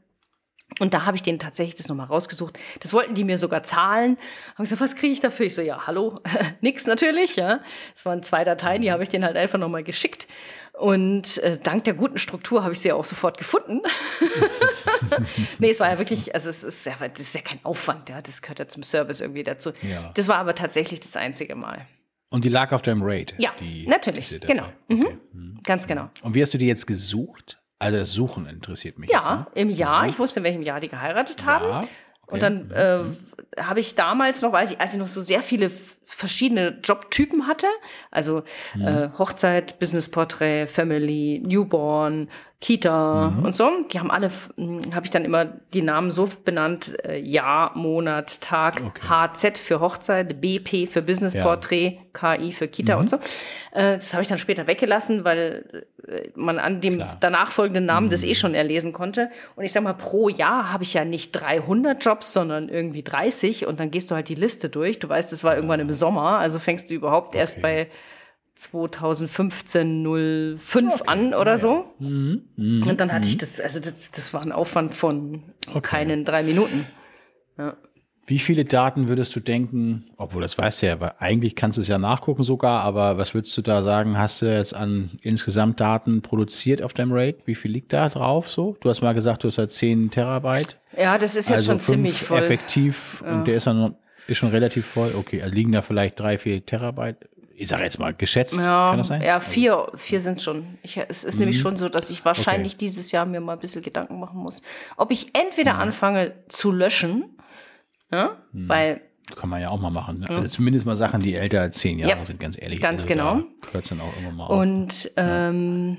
Und da habe ich denen tatsächlich das nochmal rausgesucht. Das wollten die mir sogar zahlen. Habe gesagt, was kriege ich dafür? Ich so, ja, hallo, nix natürlich, ja. Es waren zwei Dateien, die habe ich denen halt einfach nochmal geschickt. Und äh, dank der guten Struktur habe ich sie ja auch sofort gefunden. nee, es war ja wirklich, also es ist ja, das ist ja kein Aufwand, ja. Das gehört ja zum Service irgendwie dazu. Ja. Das war aber tatsächlich das einzige Mal. Und die lag auf deinem Raid? Ja, natürlich, genau. Mhm. Okay. Mhm. Ganz genau. Und wie hast du die jetzt gesucht? Also das Suchen interessiert mich. Ja, im Jahr. Ich wusste, in welchem Jahr die geheiratet haben. Ja, Und dann äh, habe ich damals noch, als ich, als ich noch so sehr viele verschiedene Jobtypen hatte, also mhm. äh, Hochzeit, Business Portrait, Family, Newborn, Kita mhm. und so. Die haben alle, hm, habe ich dann immer die Namen so benannt, äh, Jahr, Monat, Tag, okay. HZ für Hochzeit, BP für Business ja. Portrait, KI für Kita mhm. und so. Äh, das habe ich dann später weggelassen, weil äh, man an dem Klar. danach folgenden Namen mhm. das eh schon erlesen konnte. Und ich sag mal, pro Jahr habe ich ja nicht 300 Jobs, sondern irgendwie 30 und dann gehst du halt die Liste durch. Du weißt, das war irgendwann im Sommer, also fängst du überhaupt okay. erst bei 2015 05 okay. an oder so. Mhm. Mhm. Und dann hatte ich mhm. das, also das, das war ein Aufwand von okay. keinen drei Minuten. Ja. Wie viele Daten würdest du denken, obwohl das weißt du ja, aber eigentlich kannst du es ja nachgucken sogar, aber was würdest du da sagen, hast du jetzt an insgesamt Daten produziert auf deinem RAID? Wie viel liegt da drauf so? Du hast mal gesagt, du hast halt 10 Terabyte. Ja, das ist jetzt also schon ziemlich voll. Effektiv ja. und der ist dann ist schon relativ voll. Okay, also liegen da vielleicht drei, vier Terabyte ich sage jetzt mal geschätzt, ja, kann das sein? Ja, vier, vier sind schon. Ich, es ist mhm. nämlich schon so, dass ich wahrscheinlich okay. dieses Jahr mir mal ein bisschen Gedanken machen muss, ob ich entweder mhm. anfange zu löschen, ja, mhm. weil kann man ja auch mal machen. Ne? Also zumindest mal Sachen, die älter als zehn Jahre ja, sind, ganz ehrlich. Ganz also genau. Hört dann auch immer mal auf. Und ähm,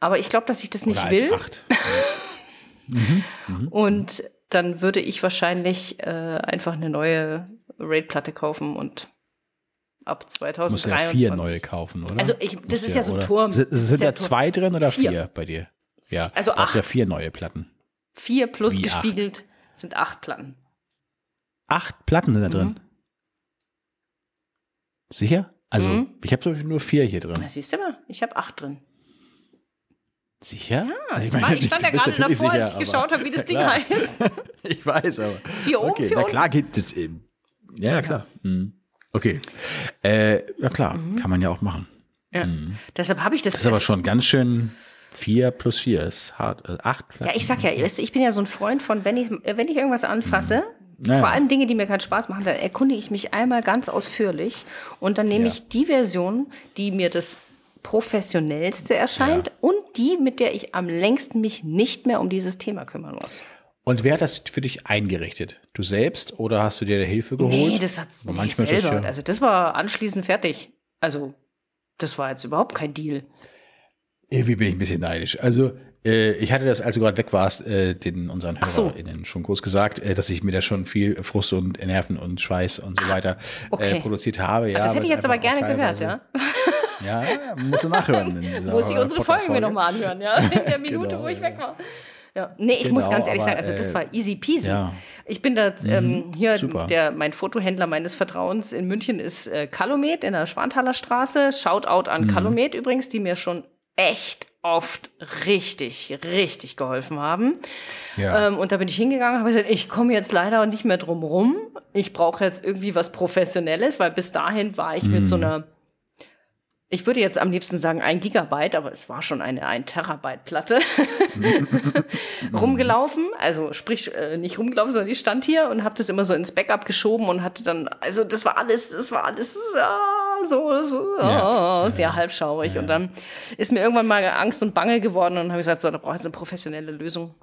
aber ich glaube, dass ich das nicht Oder will. Acht. mhm. Mhm. Und dann würde ich wahrscheinlich äh, einfach eine neue Raid-Platte kaufen und ab 2023. Muss ja vier neue kaufen, oder? Also ich, das ist ja, ja so ein Turm. Sind, sind da zwei drin oder vier. vier, bei dir? Ja, also acht. ja vier neue Platten. Vier plus Wie gespiegelt acht? sind acht Platten. Acht Platten sind da drin? Mhm. Sicher? Also mhm. ich habe nur vier hier drin. Na, siehst du mal, ich habe acht drin. Sicher? Ja, also ich, meine, ich stand ja gerade davor, sicher, als ich geschaut habe, wie das Ding klar. heißt. ich weiß, aber. Vier oben, okay, vier na klar geht das eben. Ja, ja klar. Mhm. Okay. Äh, ja klar, mhm. kann man ja auch machen. Ja. Mhm. Deshalb habe ich das. Das ist aber schon ganz schön. Vier plus vier ist hart. Äh, acht. Ja, ich sag ja, ich bin ja so ein Freund von, wenn ich, wenn ich irgendwas anfasse, naja. Vor allem Dinge, die mir keinen Spaß machen, da erkundige ich mich einmal ganz ausführlich und dann nehme ja. ich die Version, die mir das professionellste erscheint ja. und die, mit der ich am längsten mich nicht mehr um dieses Thema kümmern muss. Und wer hat das für dich eingerichtet? Du selbst oder hast du dir Hilfe geholt? Nee, das hat nee, manchmal selber. Das ja also das war anschließend fertig. Also das war jetzt überhaupt kein Deal. Irgendwie bin ich ein bisschen neidisch. Also äh, ich hatte das, als du gerade weg warst, äh, den unseren HörerInnen so. schon kurz gesagt, äh, dass ich mir da schon viel Frust und Nerven und Schweiß und so ah, weiter okay. produziert habe. Ja, das hätte ich jetzt aber gerne gehört, ja. Ja, musst du nachhören. Muss ich unsere Folgen mir nochmal anhören, ja. In der Minute, genau, wo ich weg war. Ja. Nee, ich genau, muss ganz ehrlich aber, sagen, also das war easy peasy. Ja. Ich bin da ähm, mhm, hier, der, mein Fotohändler meines Vertrauens in München ist äh, Calumet in der Schwanthaler Straße. Shoutout an mhm. Calumet übrigens, die mir schon echt oft richtig, richtig geholfen haben. Ja. Ähm, und da bin ich hingegangen, habe gesagt, ich komme jetzt leider nicht mehr drum rum. Ich brauche jetzt irgendwie was Professionelles, weil bis dahin war ich mhm. mit so mhm. einer, ich würde jetzt am liebsten sagen ein Gigabyte, aber es war schon eine ein Terabyte Platte rumgelaufen. Also sprich äh, nicht rumgelaufen, sondern ich stand hier und habe das immer so ins Backup geschoben und hatte dann, also das war alles, das war alles. Ah, so, so ja. oh, sehr halbschaurig. Ja. Und dann ist mir irgendwann mal Angst und Bange geworden und habe gesagt, so, da brauche ich jetzt eine professionelle Lösung.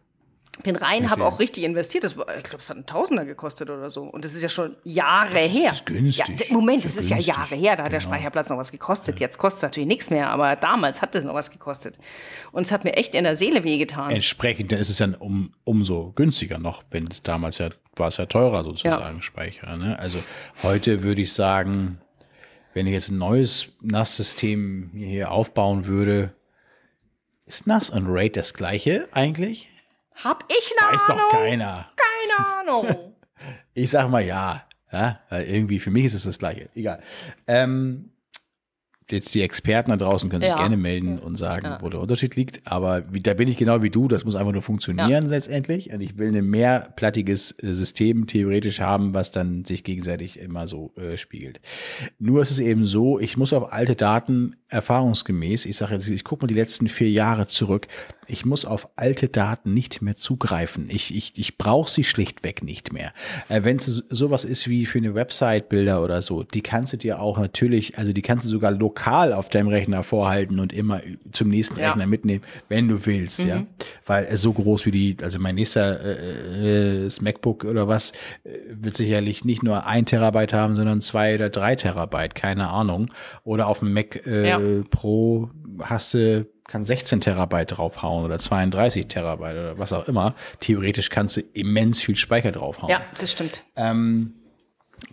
Bin rein, habe auch richtig investiert. Das, ich glaube, es hat einen Tausender gekostet oder so. Und das ist ja schon Jahre das her. Das ist günstig. Ja, Moment, das ist, ja Jahre her. Da hat genau. der Speicherplatz noch was gekostet. Jetzt kostet es natürlich nichts mehr, aber damals hat es noch was gekostet. Und es hat mir echt in der Seele wehgetan. Entsprechend ist es dann um, umso günstiger noch, wenn es damals ja war es ja teurer sozusagen, ja. Speicher. Ne? Also heute würde ich sagen, wenn ich jetzt ein neues NAS-System hier aufbauen würde, ist NAS und RAID das gleiche eigentlich? Hab ich eine Weiß Ahnung? doch keiner. Keine Ahnung. ich sag mal ja. ja. Irgendwie, für mich ist es das gleiche. Egal. Ähm, jetzt die Experten da draußen können sich ja. gerne melden und sagen, ja. wo der Unterschied liegt. Aber wie, da bin ich genau wie du, das muss einfach nur funktionieren ja. letztendlich. Und ich will ein mehrplattiges äh, System theoretisch haben, was dann sich gegenseitig immer so äh, spiegelt. Nur ist es eben so, ich muss auf alte Daten erfahrungsgemäß, ich sage jetzt, ich gucke mal die letzten vier Jahre zurück, ich muss auf alte Daten nicht mehr zugreifen. Ich, ich, ich brauche sie schlichtweg nicht mehr. Äh, Wenn es sowas ist wie für eine Website-Bilder oder so, die kannst du dir auch natürlich, also die kannst du sogar lokal auf deinem Rechner vorhalten und immer zum nächsten ja. Rechner mitnehmen, wenn du willst, mhm. ja. Weil es so groß wie die, also mein nächster äh, äh, MacBook oder was, äh, wird sicherlich nicht nur ein Terabyte haben, sondern zwei oder drei Terabyte, keine Ahnung. Oder auf dem Mac äh, ja. Pro hast du kann 16 Terabyte draufhauen oder 32 Terabyte oder was auch immer. Theoretisch kannst du immens viel Speicher draufhauen. Ja, das stimmt. Ähm,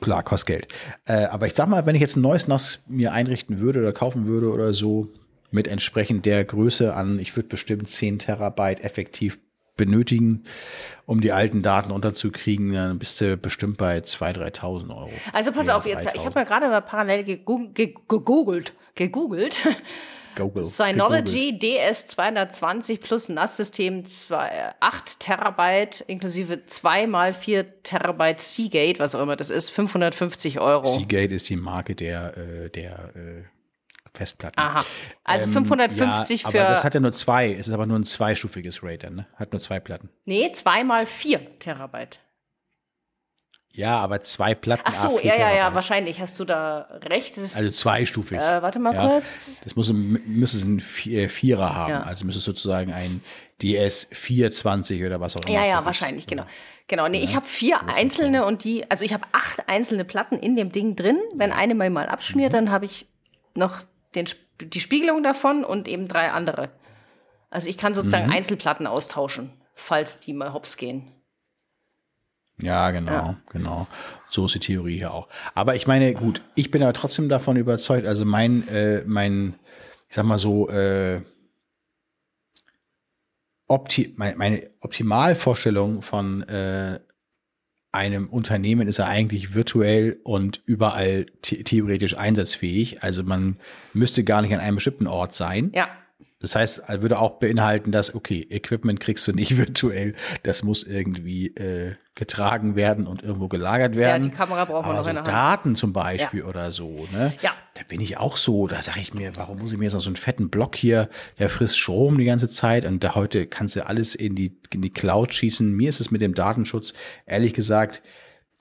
klar, kostet Geld. Äh, aber ich sag mal, wenn ich jetzt ein neues NAS mir einrichten würde oder kaufen würde oder so, mit entsprechend der Größe an, ich würde bestimmt 10 Terabyte effektiv benötigen, um die alten Daten unterzukriegen, dann bist du bestimmt bei 2.000, 3.000 Euro. Also pass auf, jetzt, ich habe ja gerade mal parallel gegoogelt, gegoogelt Google. Synology DS220 plus NAS-System 8 Terabyte inklusive 2 mal 4 Terabyte Seagate, was auch immer das ist, 550 Euro. Seagate ist die Marke der, äh, der äh, Festplatten. Aha. Also ähm, 550 ja, für. Aber das hat ja nur zwei. Es ist aber nur ein zweistufiges RAID dann, ne? Hat nur zwei Platten. Nee, 2 mal 4 Terabyte. Ja, aber zwei Platten. Ach so, ja, ja, ja, wahrscheinlich hast du da recht. Das also zweistufig. Äh, warte mal ja. kurz. Das muss, müsste es ein äh, Vierer haben. Ja. Also müsste es sozusagen ein DS 420 oder was auch immer. Ja, ja, wahrscheinlich, genau. Genau, nee, ja, ich habe vier einzelne und die, also ich habe acht einzelne Platten in dem Ding drin. Wenn eine mal mal abschmiert, mhm. dann habe ich noch den, die Spiegelung davon und eben drei andere. Also ich kann sozusagen mhm. Einzelplatten austauschen, falls die mal hops gehen. Ja, genau, ja. genau. So ist die Theorie hier auch. Aber ich meine, gut, ich bin aber trotzdem davon überzeugt, also mein, äh, mein, ich sag mal so, äh, opti meine, meine Optimalvorstellung von äh, einem Unternehmen ist er eigentlich virtuell und überall theoretisch einsatzfähig. Also man müsste gar nicht an einem bestimmten Ort sein. Ja. Das heißt, würde auch beinhalten, dass, okay, Equipment kriegst du nicht virtuell, das muss irgendwie äh, getragen werden und irgendwo gelagert werden. Ja, die Kamera braucht man noch so in der Hand. Daten zum Beispiel ja. oder so, ne? Ja. Da bin ich auch so, da sage ich mir, warum muss ich mir jetzt noch so einen fetten Block hier, der frisst Strom die ganze Zeit und da heute kannst du alles in die, in die Cloud schießen. Mir ist es mit dem Datenschutz, ehrlich gesagt,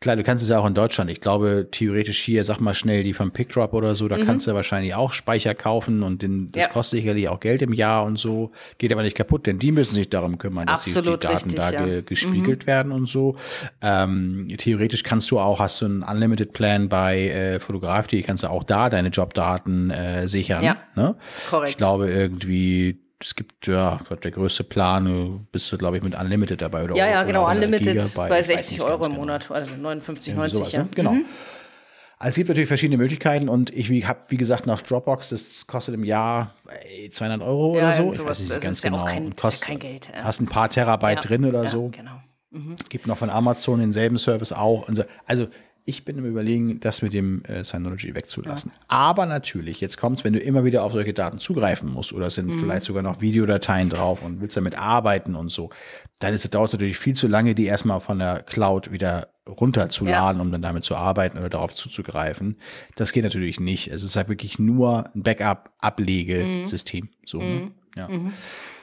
Klar, du kannst es ja auch in Deutschland. Ich glaube, theoretisch hier, sag mal schnell, die von PickDrop oder so, da mhm. kannst du wahrscheinlich auch Speicher kaufen und den, das ja. kostet sicherlich auch Geld im Jahr und so. Geht aber nicht kaputt, denn die müssen sich darum kümmern, dass die, die, Daten richtig, da ja. ge, gespiegelt mhm. werden und so. Ähm, theoretisch kannst du auch, hast du einen Unlimited Plan bei äh, Fotograf.de, kannst du auch da deine Jobdaten äh, sichern. Ja, ne? korrekt. Ich glaube irgendwie es gibt ja der größte Plan, du bist du, glaube ich, mit Unlimited dabei oder Ja, ja, genau, Unlimited Gigabyte, bei 60 Euro im genau. Monat, also 59, 90, sowas, ja. Ne? Genau. Mhm. Also es gibt natürlich verschiedene Möglichkeiten und ich habe, wie gesagt, nach Dropbox, das kostet im Jahr 200 Euro ja, oder so. Ich weiß nicht das ganz ist genau. Ja auch kein, kost, kein Geld. Ja. Hast ein paar Terabyte drin oder so. Genau. Mhm. Gibt noch von Amazon denselben Service auch. Also ich bin im Überlegen, das mit dem äh, Synology wegzulassen. Ja. Aber natürlich, jetzt kommt's, wenn du immer wieder auf solche Daten zugreifen musst oder es sind mhm. vielleicht sogar noch Videodateien drauf und willst damit arbeiten und so, dann ist es dauert natürlich viel zu lange, die erstmal von der Cloud wieder runterzuladen, ja. um dann damit zu arbeiten oder darauf zuzugreifen. Das geht natürlich nicht. Es ist halt wirklich nur ein Backup-Ablegesystem. Mhm. So, ne? mhm. ja.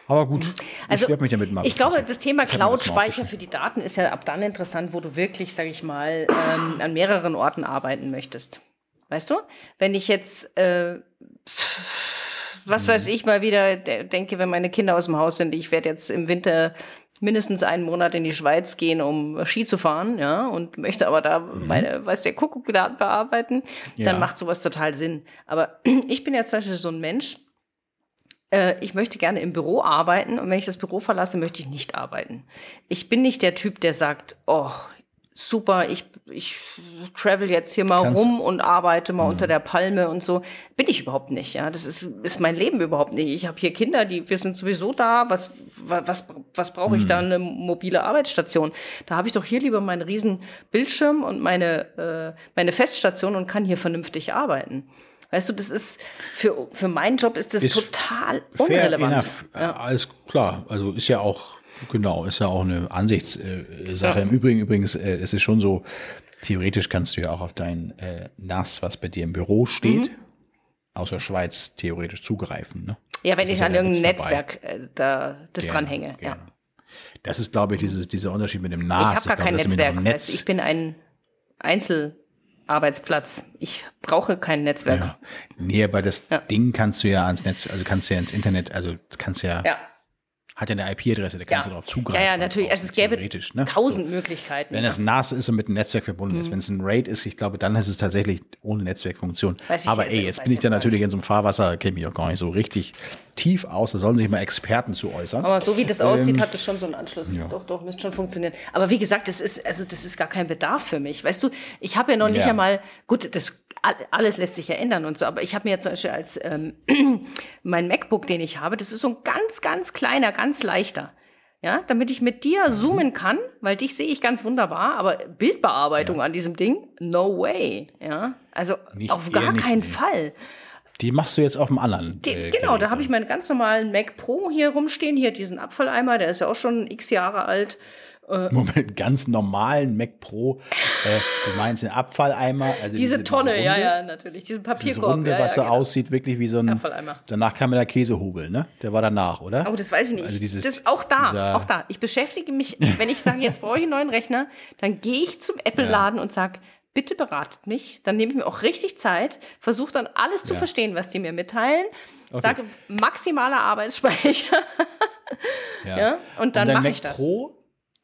Aber gut, mhm. also, ich werde mich damit machen. Ich glaube, das Thema Cloud-Speicher für die Daten ist ja ab dann interessant, wo du wirklich, sage ich mal, ähm, an mehreren Orten arbeiten möchtest. Weißt du? Wenn ich jetzt, äh, was mhm. weiß ich, mal wieder denke, wenn meine Kinder aus dem Haus sind, ich werde jetzt im Winter mindestens einen Monat in die Schweiz gehen, um Ski zu fahren, ja, und möchte aber da mhm. meine, weiß der Kuckuck bearbeiten, dann ja. macht sowas total Sinn. Aber ich bin ja zum Beispiel so ein Mensch, ich möchte gerne im Büro arbeiten und wenn ich das Büro verlasse, möchte ich nicht arbeiten. Ich bin nicht der Typ, der sagt, oh, super, ich, ich travel jetzt hier mal Kannst rum und arbeite mal mhm. unter der Palme und so. Bin ich überhaupt nicht, ja. Das ist, ist mein Leben überhaupt nicht. Ich habe hier Kinder, die, wir sind sowieso da. Was, was, was brauche ich mhm. da? Eine mobile Arbeitsstation. Da habe ich doch hier lieber meinen riesen Bildschirm und meine, äh, meine Feststation und kann hier vernünftig arbeiten. Weißt du, das ist für, für meinen Job ist das ist total unrelevant. Ja. Alles klar. Also ist ja auch, genau, ist ja auch eine Ansichtssache. Ja. Im Übrigen, übrigens, äh, es ist schon so, theoretisch kannst du ja auch auf dein äh, NAS, was bei dir im Büro steht, mhm. aus der Schweiz theoretisch zugreifen. Ne? Ja, wenn das ich an ja irgendein Netzwerk äh, da das gerne, dranhänge. Gerne. Ja. Das ist, glaube ich, dieses, dieser Unterschied mit dem NAS. Ich habe gar kein Netzwerk. Netz ich bin ein Einzel Arbeitsplatz. Ich brauche kein Netzwerk. Ja. Nee, aber das ja. Ding kannst du ja ans Netz, also kannst du ja ins Internet, also kannst ja, ja hat ja eine IP-Adresse, da kannst ja. du darauf zugreifen. Ja, ja, natürlich. Also es gäbe ne? tausend so. Möglichkeiten. Wenn es NAS ist und mit einem Netzwerk verbunden mhm. ist, wenn es ein RAID ist, ich glaube, dann ist es tatsächlich ohne Netzwerkfunktion. Aber jetzt, ey, jetzt bin ich da natürlich in so einem Fahrwasser, kenne mich auch gar nicht so richtig tief aus. Da sollen sich mal Experten zu äußern. Aber so wie das aussieht, ähm, hat das schon so einen Anschluss. Ja. Doch, doch, müsste schon funktionieren. Aber wie gesagt, das ist, also das ist gar kein Bedarf für mich. Weißt du, ich habe ja noch nicht ja. einmal, gut, das alles lässt sich ja ändern und so. Aber ich habe mir jetzt zum Beispiel als ähm, mein MacBook, den ich habe, das ist so ein ganz, ganz kleiner, ganz leichter. Ja, damit ich mit dir zoomen kann, weil dich sehe ich ganz wunderbar, aber Bildbearbeitung ja. an diesem Ding, no way. Ja, also nicht, auf gar keinen nicht. Fall. Die machst du jetzt auf dem anderen. Die, äh, genau, da habe ich meinen ganz normalen Mac Pro hier rumstehen, hier diesen Abfalleimer, der ist ja auch schon x Jahre alt. Äh, Moment, ganz normalen Mac Pro. Äh, du meinst den Abfalleimer? Also diese, diese Tonne, diese Runde, ja, ja, natürlich. Diesen Papierkorb. Runde, ja, was ja, so genau. aussieht, wirklich wie so ein. Abfalleimer. Danach kam der Käsehobel, ne? Der war danach, oder? Oh, das weiß ich nicht. Also dieses, das, auch da, auch da. Ich beschäftige mich, wenn ich sage, jetzt brauche ich einen neuen Rechner, dann gehe ich zum Apple-Laden und sage, bitte beratet mich. Dann nehme ich mir auch richtig Zeit, versuche dann alles zu verstehen, was die mir mitteilen. Okay. Sage maximaler Arbeitsspeicher. ja. ja. Und dann mache ich das. Pro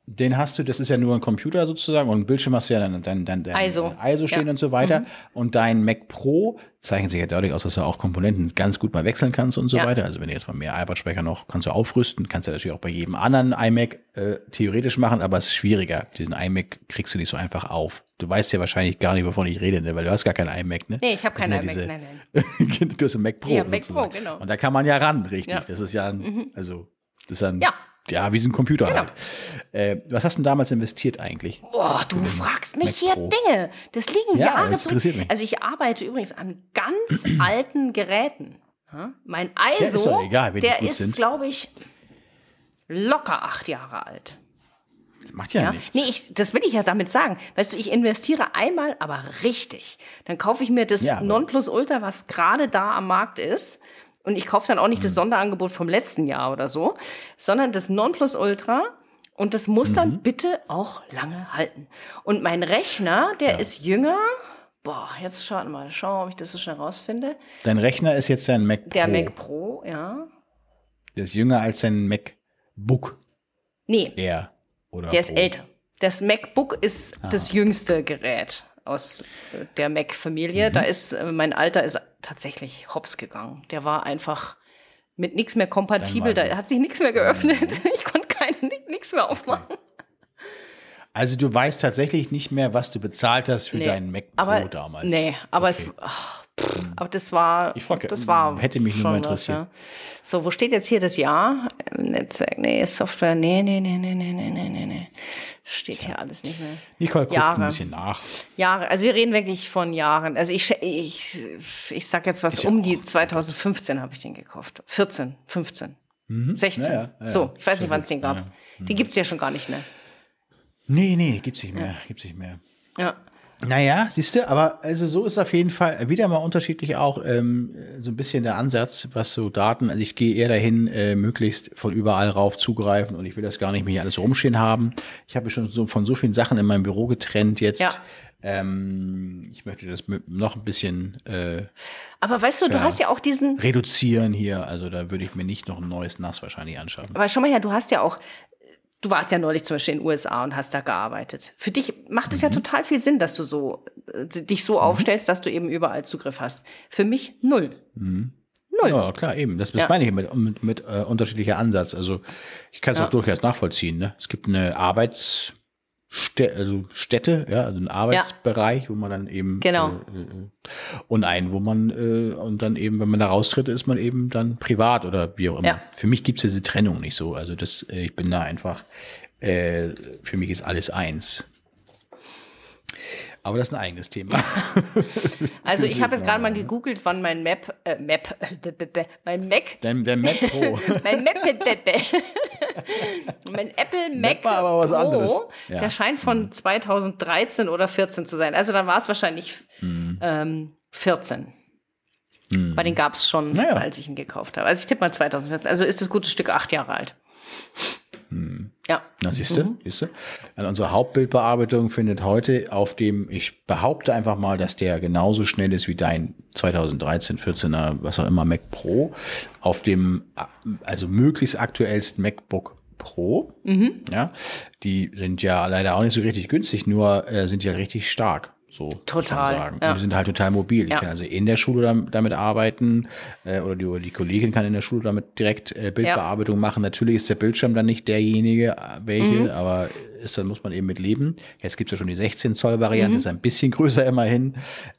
den hast du, das ist ja nur ein Computer sozusagen und ein Bildschirm hast du ja dann, dann, dann, dann ISO. ISO stehen ja. und so weiter. Mhm. Und dein Mac Pro zeichnet sich ja dadurch aus, dass du auch Komponenten ganz gut mal wechseln kannst und so ja. weiter. Also wenn du jetzt mal mehr Arbeitsspeicher noch, kannst du aufrüsten, kannst du natürlich auch bei jedem anderen iMac äh, theoretisch machen, aber es ist schwieriger. Diesen iMac kriegst du nicht so einfach auf. Du weißt ja wahrscheinlich gar nicht, wovon ich rede, ne? weil du hast gar keinen iMac, ne? Nee, ich habe keinen ja iMac, diese, nein, nein. du hast einen Mac Pro. Ja, Mac Pro, genau. Und da kann man ja ran, richtig. Das ist ja ein, mhm. also, das ist ja ein ja Ja, wie so ein Computer genau. halt. Äh, was hast du denn damals investiert eigentlich? Boah, du fragst mich Mac hier Pro. Dinge. Das liegen ja, Jahre das interessiert mich. Also ich arbeite übrigens an ganz alten Geräten. Mein ISO, ja, ist egal, der ist, glaube ich, locker acht Jahre alt. Das macht ja, ja? nichts. Nee, ich, das will ich ja damit sagen. Weißt du, ich investiere einmal, aber richtig. Dann kaufe ich mir das ja, Nonplusultra, was gerade da am Markt ist. Und ich kaufe dann auch nicht mhm. das Sonderangebot vom letzten Jahr oder so, sondern das Nonplusultra. Und das muss dann mhm. bitte auch lange halten. Und mein Rechner, der ja. ist jünger. Boah, jetzt schauen wir mal, schauen, ob ich das so schnell rausfinde. Dein Rechner ist jetzt ein Mac Pro. Der Mac Pro, ja. Der ist jünger als ein MacBook. Nee. Er. Oder der ist Pro. älter. Das MacBook ist Aha. das jüngste Gerät aus äh, der Mac-Familie. Mhm. Da ist, äh, mein Alter ist tatsächlich hops gegangen. Der war einfach mit nichts mehr kompatibel. Da hat sich nichts mehr geöffnet. Mhm. Ich konnte keine, nichts mehr aufmachen. Also du weißt tatsächlich nicht mehr, was du bezahlt hast für nee, deinen Mac Pro aber, damals. Nee, aber okay. es, ach, pff, aber das war, ich frage, das war hätte mich nur mal interessiert. Was, ja. So, wo steht jetzt hier das Jahr? Netzwerk, nee, Software, nee, nee, nee, nee, nee, nee, nee, nee. Steht Tja. hier alles nicht mehr. Nicole guckt Jahre. ein bisschen nach. Jahre, also wir reden wirklich von Jahren. Also ich, ich, ich sag jetzt was, um die 2015 habe ich den gekauft. 14, 15, mhm. 16. Ja, ja, ja, so, ich weiß nicht, wann es den gab. Den gibt's ja schon gar nicht mehr. Nee, nee, gibt's nicht mehr, ja. gibt's nicht mehr. Ja. Naja, siehst du, aber also so ist auf jeden Fall wieder mal unterschiedlich auch ähm, so ein bisschen der Ansatz, was so Daten, also ich gehe eher dahin, äh, möglichst von überall rauf zugreifen und ich will das gar nicht mehr hier alles rumstehen haben. Ich habe schon so von so vielen Sachen in meinem Büro getrennt jetzt. Ja. Ähm, ich möchte das noch ein bisschen. Äh, aber weißt du, du hast ja auch diesen. Reduzieren hier, also da würde ich mir nicht noch ein neues NAS wahrscheinlich anschaffen. Aber schau mal her, du hast ja auch Du warst ja neulich zum Beispiel in den USA und hast da gearbeitet. Für dich macht es mhm. ja total viel Sinn, dass du so äh, dich so mhm. aufstellst, dass du eben überall Zugriff hast. Für mich null. Mhm. Null. Ja, klar, eben. Das, das ja. meine ich mit, mit, mit äh, unterschiedlicher Ansatz. Also ich kann es ja. auch durchaus nachvollziehen. Ne? Es gibt eine Arbeits- Städte, also Städte, ja, also ein Arbeitsbereich, ja. wo man dann eben genau. Äh, äh, und einen, wo man äh, und dann eben, wenn man da raustritt, ist man eben dann privat oder wie auch immer. Ja. Für mich gibt's diese Trennung nicht so. Also das, äh, ich bin da einfach, äh, für mich ist alles eins. Aber das ist ein eigenes Thema. Also ich habe jetzt gerade mal gegoogelt, wann mein Map, äh, Map, mein Mac, Dein, der Mac Pro, mein Map, mein Apple Mac, war aber was Pro, anderes. Ja. der scheint von 2013 oder 14 zu sein. Also dann war es wahrscheinlich hm. ähm, 14. Hm. Bei den gab es schon, naja. als ich ihn gekauft habe. Also ich tippe mal 2014. Also ist das gute Stück acht Jahre alt. Hm. Ja. Na, siehst du, mhm. siehst du? Also unsere Hauptbildbearbeitung findet heute auf dem, ich behaupte einfach mal, dass der genauso schnell ist wie dein 2013, 14er, was auch immer, Mac Pro, auf dem, also möglichst aktuellsten MacBook Pro. Mhm. Ja, die sind ja leider auch nicht so richtig günstig, nur äh, sind ja richtig stark. So total. Ja. Die sind halt total mobil. Ja. Ich kann also in der Schule damit arbeiten äh, oder, die, oder die Kollegin kann in der Schule damit direkt äh, Bildbearbeitung ja. machen. Natürlich ist der Bildschirm dann nicht derjenige, äh, welche, mhm. aber ist, dann muss man eben mit leben. Jetzt gibt es ja schon die 16 Zoll Variante, mhm. ist ein bisschen größer immerhin.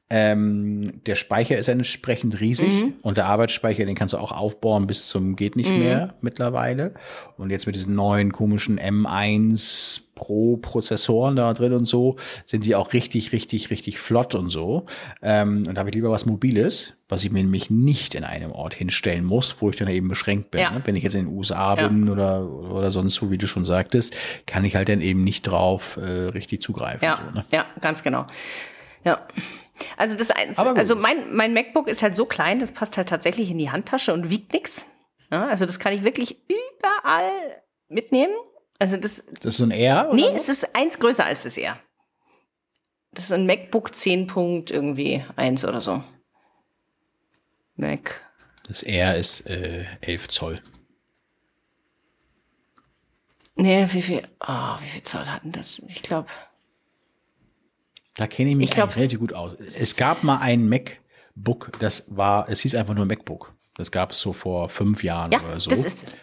Ähm, der Speicher ist entsprechend riesig mhm. und der Arbeitsspeicher, den kannst du auch aufbauen bis zum geht nicht mhm. mehr mittlerweile. Und jetzt mit diesen neuen komischen M1 Pro-Prozessoren da drin und so, sind die auch richtig, richtig, richtig flott und so. Ähm, und da habe ich lieber was Mobiles, was ich mir nämlich nicht in einem Ort hinstellen muss, wo ich dann eben beschränkt bin. Ja. Ne? Wenn ich jetzt in den USA ja. bin oder, oder sonst so, wie du schon sagtest, kann ich halt dann eben nicht drauf äh, richtig zugreifen. Ja, so, ne? ja ganz genau. Ja. Also das also mein, mein MacBook ist halt so klein, das passt halt tatsächlich in die Handtasche und wiegt nix. Ja, also das kann ich wirklich überall mitnehmen. Also das, das ist so ein R? Oder? Nee, es ist eins größer als das R. Das ist ein MacBook 10 Punkt irgendwie eins oder so. Mac. Das R ist äh, 11 Zoll. Nee, wie viel, oh, wie viel Zoll hatten das? Ich glaube. Da kenne ich mich ich glaub, relativ gut aus. Es gab mal ein MacBook, das war, es hieß einfach nur MacBook. Das gab es so vor fünf Jahren ja, oder so. Das ist es.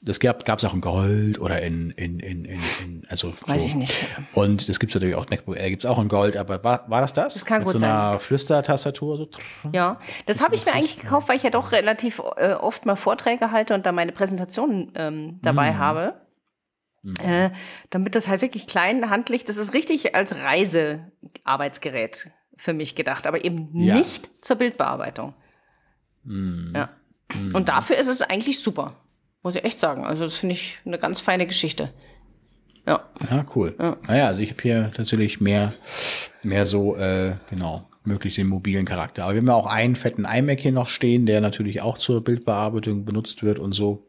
Das gab es auch in Gold oder in, in, in, in, in also Weiß so. ich nicht. Und das gibt es natürlich auch, MacBook Air gibt es auch in Gold, aber war, war das das? Das kann Mit gut so einer sein. Flüstertastatur? So. Ja, das habe ich mir eigentlich gekauft, weil ich ja doch relativ äh, oft mal Vorträge halte und da meine Präsentationen ähm, dabei Mhm. habe. Äh, damit das halt wirklich klein, handlich, das ist richtig als Reisearbeitsgerät für mich gedacht, aber eben Ja. nicht zur Bildbearbeitung. Ja. Und dafür ist es eigentlich super, muss ich echt sagen. Also das finde ich eine ganz feine Geschichte. Ja. Ja, cool. Naja, also ich habe hier tatsächlich mehr, mehr so, äh, genau, möglich den mobilen Charakter. Aber wir haben ja auch einen fetten iMac hier noch stehen, der natürlich auch zur Bildbearbeitung benutzt wird und so.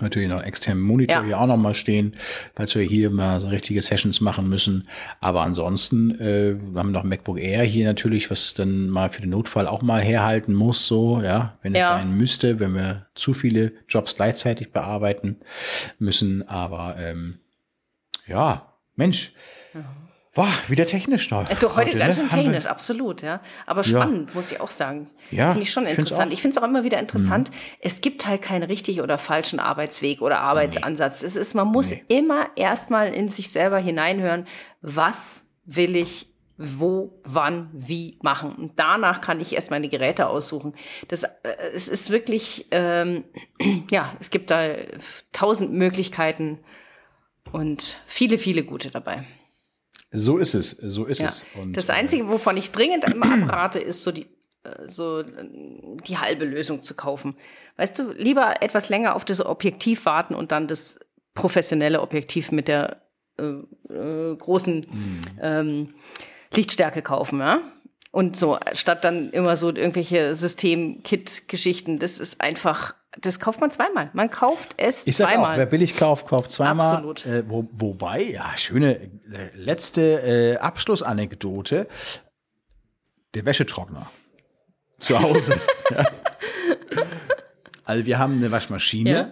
Natürlich noch einen externen Monitor Ja. hier auch noch mal stehen, falls wir hier mal so richtige Sessions machen müssen. Aber ansonsten äh, wir haben noch MacBook Air hier natürlich, was dann mal für den Notfall auch mal herhalten muss, so, ja, wenn es Ja. sein müsste, wenn wir zu viele Jobs gleichzeitig bearbeiten müssen. Aber ähm, ja, Mensch, war wieder technisch noch. Äh, Du, heute ganz ne? schön technisch, absolut, ja. Aber spannend, muss ich auch sagen. Ja, Finde ich schon interessant. Mhm. Ich finde es auch immer wieder interessant. Es gibt halt keinen richtig oder falschen Arbeitsweg oder Arbeitsansatz. Es ist, man muss Nee. immer erstmal in sich selber hineinhören, was will ich wo, wann, wie machen. Und danach kann ich erst meine Geräte aussuchen. Das, äh, es ist wirklich, ähm, ja, es gibt da tausend Möglichkeiten und viele, viele gute dabei. So ist es, so ist Ja. es. Und, das äh, Einzige, wovon ich dringend immer abrate, ist so die, äh, so äh, die halbe Lösung zu kaufen. Weißt du, lieber etwas länger auf das Objektiv warten und dann das professionelle Objektiv mit der äh, äh, großen Mhm. ähm, Lichtstärke kaufen, ja? Und so, statt dann immer so irgendwelche System-Kit-Geschichten, das ist einfach, das kauft man zweimal. Man kauft es Ich sag zweimal. auch, wer billig kauft, kauft zweimal. Absolut. Äh, wo, wobei, ja, schöne äh, letzte äh, Abschlussanekdote. Der Wäschetrockner zu Hause. ja. Also wir haben eine Waschmaschine. Ja.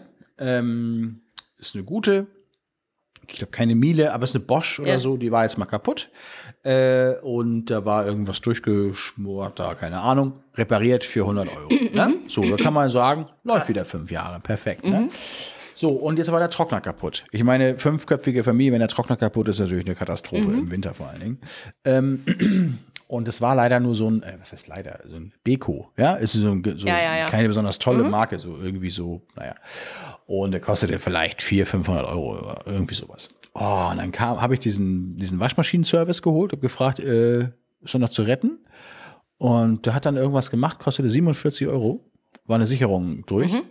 Ähm, ist eine gute. Ich glaube keine Miele, aber ist eine Bosch oder Ja. so. Die war jetzt mal kaputt. Äh, und da war irgendwas durchgeschmort, da keine Ahnung. Repariert für 100 Euro. ne? So, da kann man sagen, läuft wieder fünf Jahre. Perfekt. Ne? So, und jetzt war der Trockner kaputt. Ich meine, fünfköpfige Familie, wenn der Trockner kaputt ist, ist natürlich eine Katastrophe Mhm. im Winter vor allen Dingen. Ähm, und es war leider nur so ein, äh, was heißt leider, so ein Beko, ja, ist so, ein, so Ja, ja, keine besonders tolle Marke, so irgendwie so, naja. Und der kostete vielleicht 400, 500 Euro oder irgendwie sowas. Oh, und dann kam, habe ich diesen, diesen Waschmaschinen-Service geholt, habe gefragt, äh, ist er noch zu retten? Und der hat dann irgendwas gemacht, kostete 47 Euro, war eine Sicherung durch. Mhm.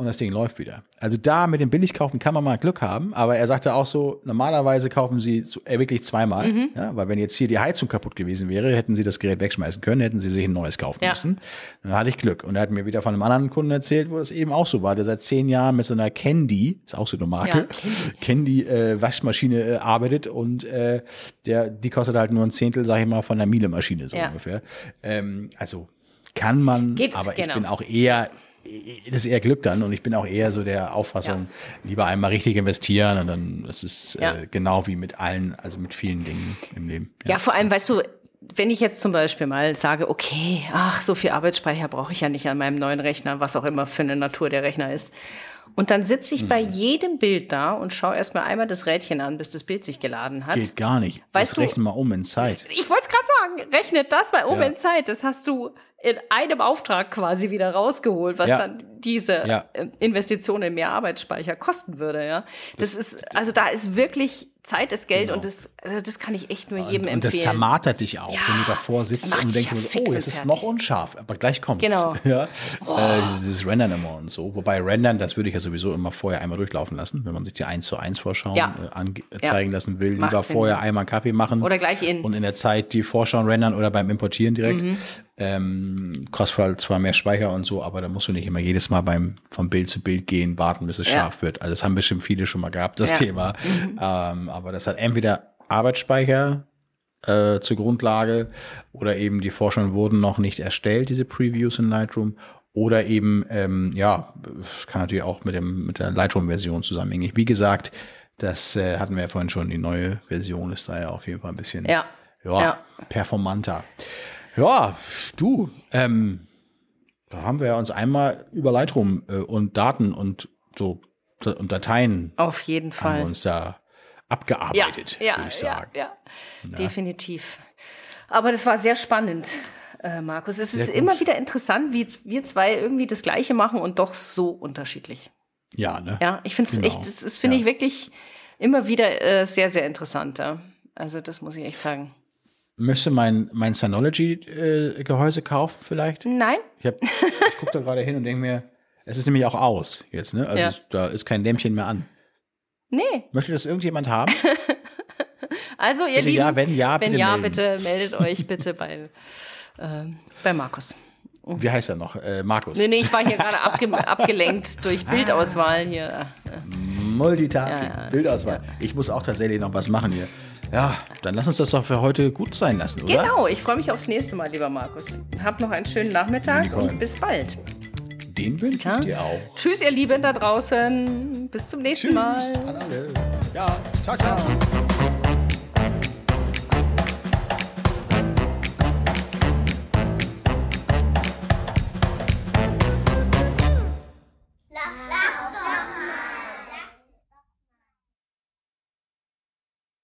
Und das Ding läuft wieder. Also da mit dem Billigkaufen kann man mal Glück haben, aber er sagte auch so, normalerweise kaufen sie so, äh, wirklich zweimal, Mhm. ja, weil wenn jetzt hier die Heizung kaputt gewesen wäre, hätten sie das Gerät wegschmeißen können, hätten sie sich ein neues kaufen Ja. müssen. Dann hatte ich Glück. Und er hat mir wieder von einem anderen Kunden erzählt, wo das eben auch so war, der seit zehn Jahren mit so einer Candy, ist auch so eine Marke, Ja, Candy äh, Waschmaschine äh, arbeitet und äh, der, die kostet halt nur ein Zehntel, sag ich mal, von einer Miele-Maschine so ungefähr. Ähm, also kann man, Geht, aber ich genau. bin auch eher, das ist eher Glück dann und ich bin auch eher so der Auffassung, lieber einmal richtig investieren und dann, das ist Ja. äh, genau wie mit allen, also mit vielen Dingen im Leben. Ja, vor allem, weißt du, wenn ich jetzt zum Beispiel mal sage, okay, ach, so viel Arbeitsspeicher brauche ich ja nicht an meinem neuen Rechner, was auch immer für eine Natur der Rechner ist. Und dann sitze ich bei jedem Bild da und schaue erstmal einmal das Rädchen an, bis das Bild sich geladen hat. Geht gar nicht. Weißt das du- rechnen mal um in Zeit. Ich wollte es gerade sagen, rechnet das mal um Ja. in Zeit. Das hast du in einem Auftrag quasi wieder rausgeholt, was Ja. dann diese Ja. äh, Investition in mehr Arbeitsspeicher kosten würde. Ja, das, ist also da ist wirklich Zeit ist Geld und das also das kann ich echt nur jedem Genau. Und das empfehlen. zermartert dich auch, Ja, wenn du davor das sitzt und denkst ja so, oh, und es ist noch unscharf, aber gleich kommt's. Genau. Ja? Äh, dieses, Rendern immer und so. Wobei Rendern, das würde ich ja sowieso immer vorher einmal durchlaufen lassen, wenn man sich die 1 zu 1 Vorschauen Ja. äh, Ja. zeigen lassen will. Macht Lieber Sinn. vorher einmal einen Kaffee machen. Oder gleich in. Und in der Zeit die Vorschauen rendern oder beim Importieren direkt. Mhm. Ähm, kostet halt zwar mehr Speicher und so, aber da musst du nicht immer jedes Mal beim vom Bild zu Bild gehen, warten, bis es Ja. scharf wird. Also das haben bestimmt viele schon mal gehabt, das Ja. Mhm. Thema. Ähm, aber das hat entweder Arbeitsspeicher äh, zur Grundlage oder eben die Forschungen wurden noch nicht erstellt, diese Previews in Lightroom. Oder eben, ähm, ja, kann natürlich auch mit, dem, mit der Lightroom-Version zusammenhängen. Wie gesagt, das äh, hatten wir ja vorhin schon, die neue Version ist da ja auf jeden Fall ein bisschen ja, Ja. performanter. Ja, du, ähm, da haben wir uns einmal über Lightroom äh, und Daten und so und Dateien Auf jeden haben wir Fall. uns da abgearbeitet, ja, würde ich ja, sagen. ja, definitiv. Aber das war sehr spannend, äh, Markus. Es ist immer wieder interessant, wie wir zwei irgendwie das Gleiche machen und doch so unterschiedlich. Ja, ne? Ja, ich finde es Genau. echt, das, das finde Ja. ich wirklich immer wieder äh, sehr, sehr interessant. Ja. Also das muss ich echt sagen. Müsste mein, mein Synology-Gehäuse kaufen vielleicht? Nein? Ich, hab- ich gucke da gerade hin und denke mir, es ist nämlich auch aus jetzt, ne? Also Ja. da ist kein Lämpchen mehr an. Nee. Möchte das irgendjemand haben? Also ihr Bitte Lieben, ja, wenn ja, wenn bitte ja, melden. bitte meldet euch bitte bei, äh, bei Markus. Wie heißt er noch? Äh, Markus. Nee, nee, ich war hier gerade abge abgelenkt durch Bildauswahl hier. Multitasking, Ja, ja. Bildauswahl. Ich muss auch tatsächlich noch was machen hier. Ja, dann lass uns das doch für heute gut sein lassen, oder? Genau, ich freue mich aufs nächste Mal, lieber Markus. Habt noch einen schönen Nachmittag Nicole. und bis bald. Den wünsche ich Ja. dir auch. Tschüss, ihr Lieben da draußen. Bis zum nächsten Mal. Tschüss an alle. Ja, ciao, ciao.